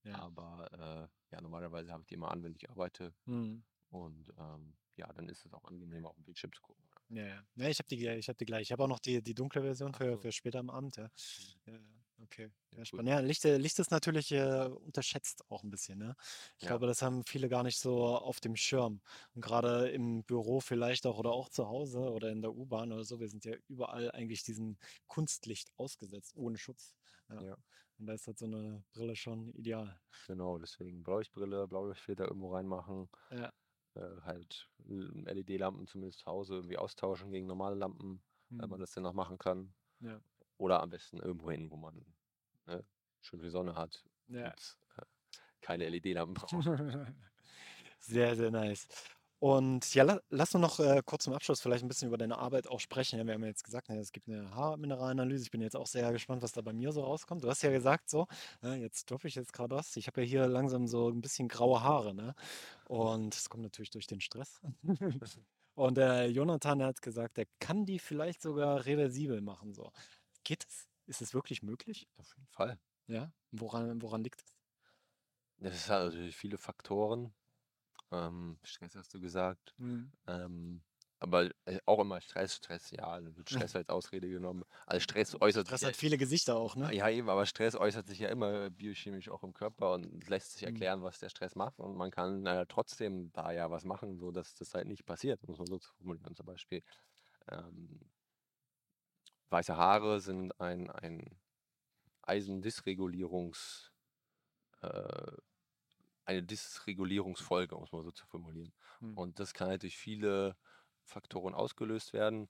ja. Aber äh, ja, normalerweise habe ich die immer an, wenn ich arbeite. Hm. Und ähm, ja, dann ist es auch angenehm, auf dem Bildschirm zu gucken. Ja, ja. Ja, ich habe die, ich hab die gleich. Ich habe auch noch die, die dunkle Version Ach für, so. für später am Abend, ja. Mhm. Ja, okay. Ja, spannend. Ja, Licht, Licht ist natürlich äh, unterschätzt auch ein bisschen, ne? Ich Ja. glaube, das haben viele gar nicht so auf dem Schirm. Und gerade im Büro vielleicht auch oder auch zu Hause oder in der U-Bahn oder so, wir sind ja überall eigentlich diesem Kunstlicht ausgesetzt, ohne Schutz. Ja. Ja. Und da ist halt so eine Brille schon ideal. Genau, deswegen Blaulichtbrille, Blaulichtfilter irgendwo reinmachen. Ja. Äh, halt LED-Lampen zumindest zu Hause irgendwie austauschen gegen normale Lampen, wenn man Hm. das denn noch machen kann. Ja. Oder am besten irgendwo hin, wo man ne, schön viel Sonne hat Ja. und äh, keine LED-Lampen braucht. Sehr, sehr nice. Und ja, la lass uns noch äh, kurz zum Abschluss vielleicht ein bisschen über deine Arbeit auch sprechen. Ja, wir haben ja jetzt gesagt, ne, es gibt eine Haarmineralanalyse. Ich bin jetzt auch sehr gespannt, was da bei mir so rauskommt. Du hast ja gesagt, so, ne, jetzt droppe ich jetzt gerade was. Ich habe ja hier langsam so ein bisschen graue Haare, ne? Und das kommt natürlich durch den Stress. Und der Jonathan hat gesagt, der kann die vielleicht sogar reversibel machen. So. Geht es? Ist es wirklich möglich? Auf jeden Fall. Ja? Woran, woran liegt es? Das ist halt natürlich viele Faktoren. Ähm, Stress hast du gesagt. Mhm. Ähm, aber äh, auch immer Stress, Stress, ja, dann wird Stress als Ausrede genommen. Also Stress äußert Stress sich hat viele Gesichter auch, ne? ja eben, aber Stress äußert sich ja immer biochemisch auch im Körper und lässt sich Mhm. erklären, was der Stress macht. Und man kann äh, trotzdem da ja was machen, so dass das halt nicht passiert, muss man so zu formulieren. Zum Beispiel ähm, weiße Haare sind ein, ein Eisendysregulierungs äh, eine Dysregulierungsfolge, muss man so zu formulieren. Mhm. Und das kann halt durch viele Faktoren ausgelöst werden,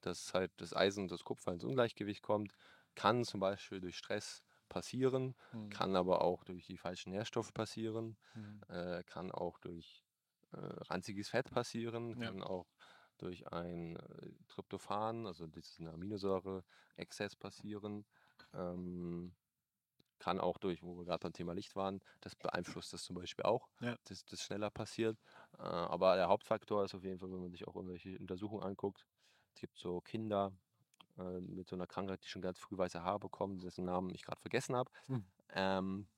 dass halt das Eisen und das Kupfer ins Ungleichgewicht kommt. Kann zum Beispiel durch Stress passieren, Mhm. kann aber auch durch die falschen Nährstoffe passieren, Mhm. äh, kann auch durch äh, ranziges Fett passieren, Ja. kann auch durch ein äh, Tryptophan, also das ist eine Aminosäure, Exzess passieren. Ähm, kann auch durch, wo wir gerade beim Thema Licht waren, das beeinflusst das zum Beispiel auch, Ja. dass das schneller passiert. Äh, aber der Hauptfaktor ist auf jeden Fall, wenn man sich auch irgendwelche Untersuchungen anguckt, es gibt so Kinder äh, mit so einer Krankheit, die schon ganz früh weiße Haare bekommen, dessen Namen ich gerade vergessen habe. Mhm. Ähm,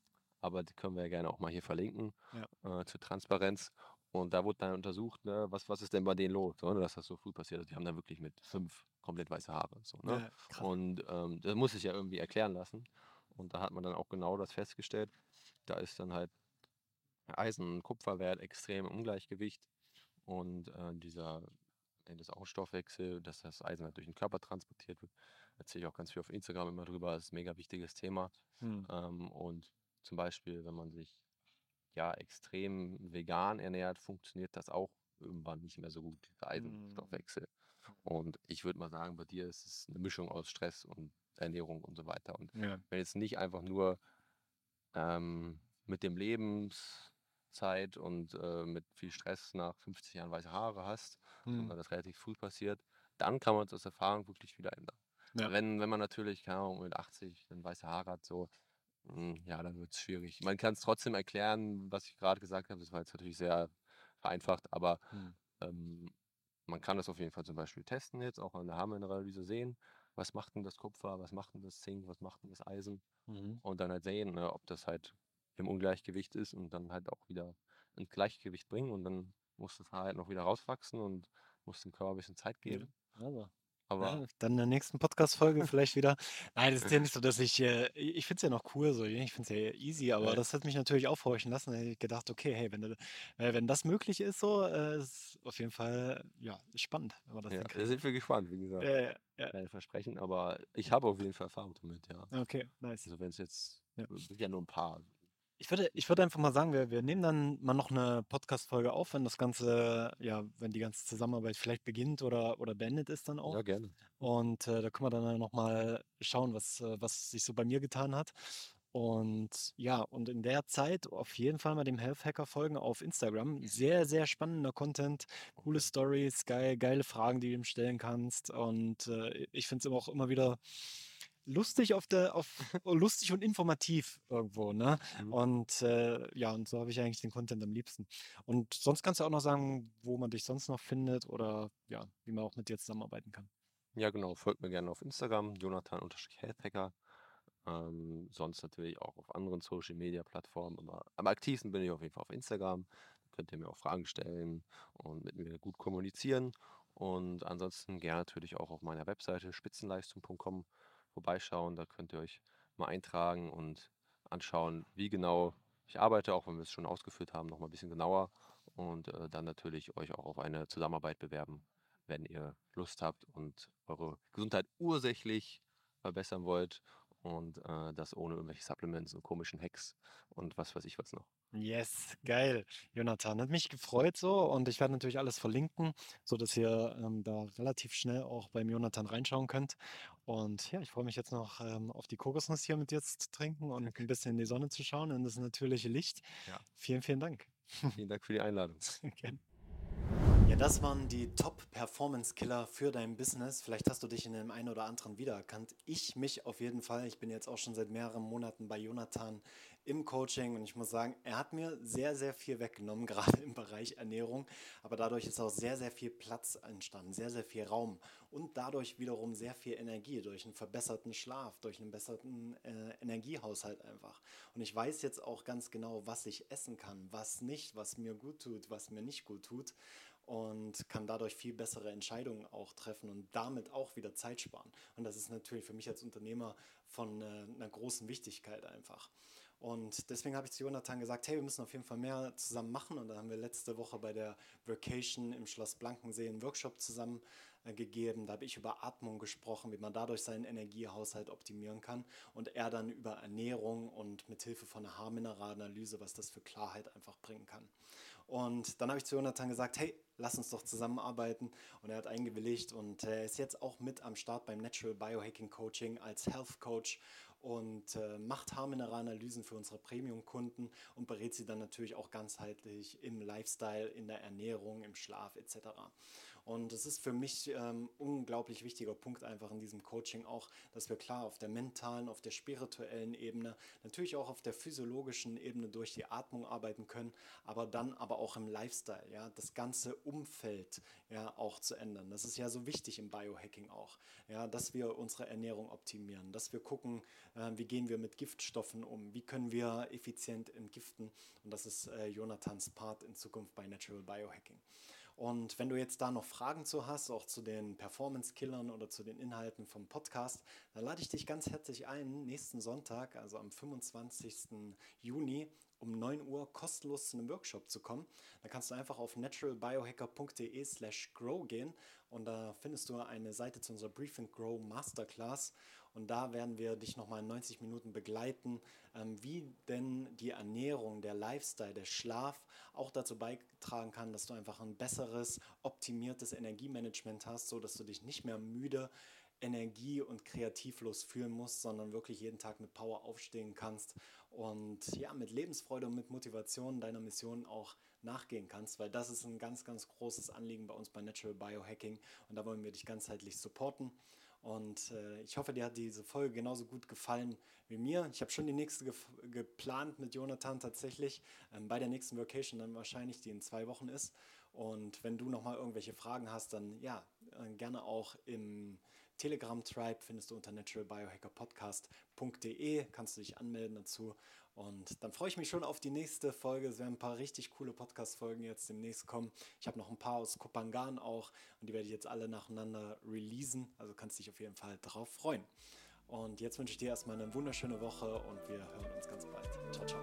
aber die können wir ja gerne auch mal hier verlinken Ja. äh, zur Transparenz. Und da wurde dann untersucht, ne, was, was ist denn bei denen los, so, ne, dass das so früh passiert ist. Die haben dann wirklich mit fünf komplett weiße Haare. So, ne? Ja. Und ähm, das muss sich ja irgendwie erklären lassen. Und da hat man dann auch genau das festgestellt. Da ist dann halt Eisen- und Kupferwert extrem im Ungleichgewicht. Und äh, dieser äh, das ist auch Stoffwechsel, dass das Eisen halt durch den Körper transportiert wird. Erzähle ich auch ganz viel auf Instagram immer drüber. Das ist ein mega wichtiges Thema. Mhm. Ähm, und zum Beispiel, wenn man sich ja, extrem vegan ernährt, funktioniert das auch irgendwann nicht mehr so gut, dieser Mhm. Eisenstoffwechsel. Und ich würde mal sagen, bei dir ist es eine Mischung aus Stress und Ernährung und so weiter. Und Ja. wenn jetzt nicht einfach nur ähm, mit dem Lebenszeit und äh, mit viel Stress nach 50 Jahren weiße Haare hast, Mhm. sondern das relativ früh passiert, dann kann man das aus Erfahrung wirklich wieder ändern. Ja. Wenn, wenn man natürlich, keine Ahnung, mit 80 dann weiße Haare hat, so, hm, ja, dann wird es schwierig. Man kann es trotzdem erklären, was ich gerade gesagt habe. Das war jetzt natürlich sehr vereinfacht, aber Mhm. ähm, man kann das auf jeden Fall zum Beispiel testen jetzt, auch an der Haarmineralanalyse sehen, was macht denn das Kupfer, was macht denn das Zink, was macht denn das Eisen Mhm. und dann halt sehen, ne, ob das halt im Ungleichgewicht ist und dann halt auch wieder ein Gleichgewicht bringen und dann muss das Haar halt noch wieder rauswachsen und muss dem Körper ein bisschen Zeit Ja. geben. Also. Aber Ja, dann in der nächsten Podcast-Folge vielleicht wieder. Nein, das ist ja nicht so, dass ich, äh, ich finde es ja noch cool so, ich finde es ja easy, aber Ja. das hat mich natürlich aufhorchen lassen. Da hätte ich gedacht, okay, hey, wenn, äh, wenn das möglich ist, so, äh, ist auf jeden Fall, ja, spannend, wenn ja, da sind wir gespannt, wie gesagt. Ja, ja, ja. Keine Versprechen, aber ich habe auf jeden Fall Erfahrung damit, ja. Okay, nice. Also wenn es jetzt, Ja. sind ja nur ein paar. Ich würde, ich würde einfach mal sagen, wir, wir nehmen dann mal noch eine Podcast-Folge auf, wenn das Ganze, ja, wenn die ganze Zusammenarbeit vielleicht beginnt oder, oder beendet ist dann auch. Ja, gerne. Und äh, da können wir dann nochmal schauen, was, äh, was sich so bei mir getan hat. Und ja, und in der Zeit auf jeden Fall mal dem Health Hacker folgen auf Instagram. Sehr, sehr spannender Content, coole. Stories, geil, geile Fragen, die du ihm stellen kannst. Und äh, ich finde es auch immer wieder lustig auf der, auf lustig und informativ irgendwo, ne? Mhm. Und äh, ja, und so habe ich eigentlich den Content am liebsten. Und sonst kannst du auch noch sagen, wo man dich sonst noch findet oder ja, wie man auch mit dir zusammenarbeiten kann. Ja, genau. Folgt mir gerne auf Instagram, Jonathan-Healthhacker. Ähm, sonst natürlich auch auf anderen Social-Media-Plattformen. Aber am aktivsten bin ich auf jeden Fall auf Instagram. Da könnt ihr mir auch Fragen stellen und mit mir gut kommunizieren. Und ansonsten gerne natürlich auch auf meiner Webseite spitzenleistung.com vorbeischauen. Da könnt ihr euch mal eintragen und anschauen, wie genau ich arbeite, auch wenn wir es schon ausgeführt haben, noch mal ein bisschen genauer. Und äh, dann natürlich euch auch auf eine Zusammenarbeit bewerben, wenn ihr Lust habt und eure Gesundheit ursächlich verbessern wollt und äh, das ohne irgendwelche Supplements und komischen Hacks und was weiß ich was noch. Yes, geil. Jonathan, hat mich gefreut so und ich werde natürlich alles verlinken, sodass ihr ähm, da relativ schnell auch beim Jonathan reinschauen könnt. Und ja, ich freue mich jetzt noch ähm, auf die Kokosnuss hier mit dir zu trinken und ein bisschen in die Sonne zu schauen, in das natürliche Licht. Ja. Vielen, vielen Dank. Vielen Dank für die Einladung. Gerne. Ja, das waren die Top-Performance-Killer für dein Business. Vielleicht hast du dich in dem einen oder anderen wiedererkannt. Ich mich auf jeden Fall. Ich bin jetzt auch schon seit mehreren Monaten bei Jonathan im Coaching und ich muss sagen, er hat mir sehr, sehr viel weggenommen, gerade im Bereich Ernährung. Aber dadurch ist auch sehr, sehr viel Platz entstanden, sehr, sehr viel Raum und dadurch wiederum sehr viel Energie durch einen verbesserten Schlaf, durch einen besseren äh, Energiehaushalt einfach. Und ich weiß jetzt auch ganz genau, was ich essen kann, was nicht, was mir gut tut, was mir nicht gut tut und kann dadurch viel bessere Entscheidungen auch treffen und damit auch wieder Zeit sparen. Und das ist natürlich für mich als Unternehmer von äh, einer großen Wichtigkeit einfach. Und deswegen habe ich zu Jonathan gesagt, hey, wir müssen auf jeden Fall mehr zusammen machen. Und da haben wir letzte Woche bei der Vacation im Schloss Blankensee einen Workshop zusammen äh, gegeben. Da habe ich über Atmung gesprochen, wie man dadurch seinen Energiehaushalt optimieren kann. Und er dann über Ernährung und mit Hilfe von einer Haarmineralanalyse, was das für Klarheit einfach bringen kann. Und dann habe ich zu Jonathan gesagt, hey, lass uns doch zusammenarbeiten. Und er hat eingewilligt und er ist jetzt auch mit am Start beim Natural Biohacking Coaching als Health Coach und äh, macht Haarmineralanalysen für unsere Premium-Kunden und berät sie dann natürlich auch ganzheitlich im Lifestyle, in der Ernährung, im Schlaf etc. Und es ist für mich ähm, unglaublich wichtiger Punkt einfach in diesem Coaching auch, dass wir klar auf der mentalen, auf der spirituellen Ebene, natürlich auch auf der physiologischen Ebene durch die Atmung arbeiten können, aber dann aber auch im Lifestyle, ja, das ganze Umfeld ja auch zu ändern. Das ist ja so wichtig im Biohacking auch, ja, dass wir unsere Ernährung optimieren, dass wir gucken, äh, wie gehen wir mit Giftstoffen um, wie können wir effizient entgiften und das ist äh, Jonathans Part in Zukunft bei Natural Biohacking. Und wenn du jetzt da noch Fragen zu hast, auch zu den Performance-Killern oder zu den Inhalten vom Podcast, dann lade ich dich ganz herzlich ein, nächsten Sonntag, also am 25. Juni um 9 Uhr kostenlos zu einem Workshop zu kommen. Da kannst du einfach auf naturalbiohacker.de slash grow gehen und da findest du eine Seite zu unserer Brief and Grow Masterclass und da werden wir dich nochmal in 90 Minuten begleiten, ähm, wie denn die Ernährung, der Lifestyle, der Schlaf auch dazu beitragen kann, dass du einfach ein besseres, optimiertes Energiemanagement hast, so dass du dich nicht mehr müde energie- und kreativlos fühlen musst, sondern wirklich jeden Tag mit Power aufstehen kannst und ja, mit Lebensfreude und mit Motivation deiner Mission auch nachgehen kannst, weil das ist ein ganz, ganz großes Anliegen bei uns bei Natural Biohacking und da wollen wir dich ganzheitlich supporten. Und äh, ich hoffe, dir hat diese Folge genauso gut gefallen wie mir. Ich habe schon die nächste ge geplant mit Jonathan tatsächlich, ähm, bei der nächsten Vacation dann wahrscheinlich, die in zwei Wochen ist. Und wenn du nochmal irgendwelche Fragen hast, dann ja, äh, gerne auch im Telegram-Tribe findest du unter naturalbiohackerpodcast.de, kannst du dich anmelden dazu. Und dann freue ich mich schon auf die nächste Folge. Es werden ein paar richtig coole Podcast-Folgen jetzt demnächst kommen. Ich habe noch ein paar aus Kopangan auch und die werde ich jetzt alle nacheinander releasen. Also kannst dich auf jeden Fall darauf freuen. Und jetzt wünsche ich dir erstmal eine wunderschöne Woche und wir hören uns ganz bald. Ciao, ciao.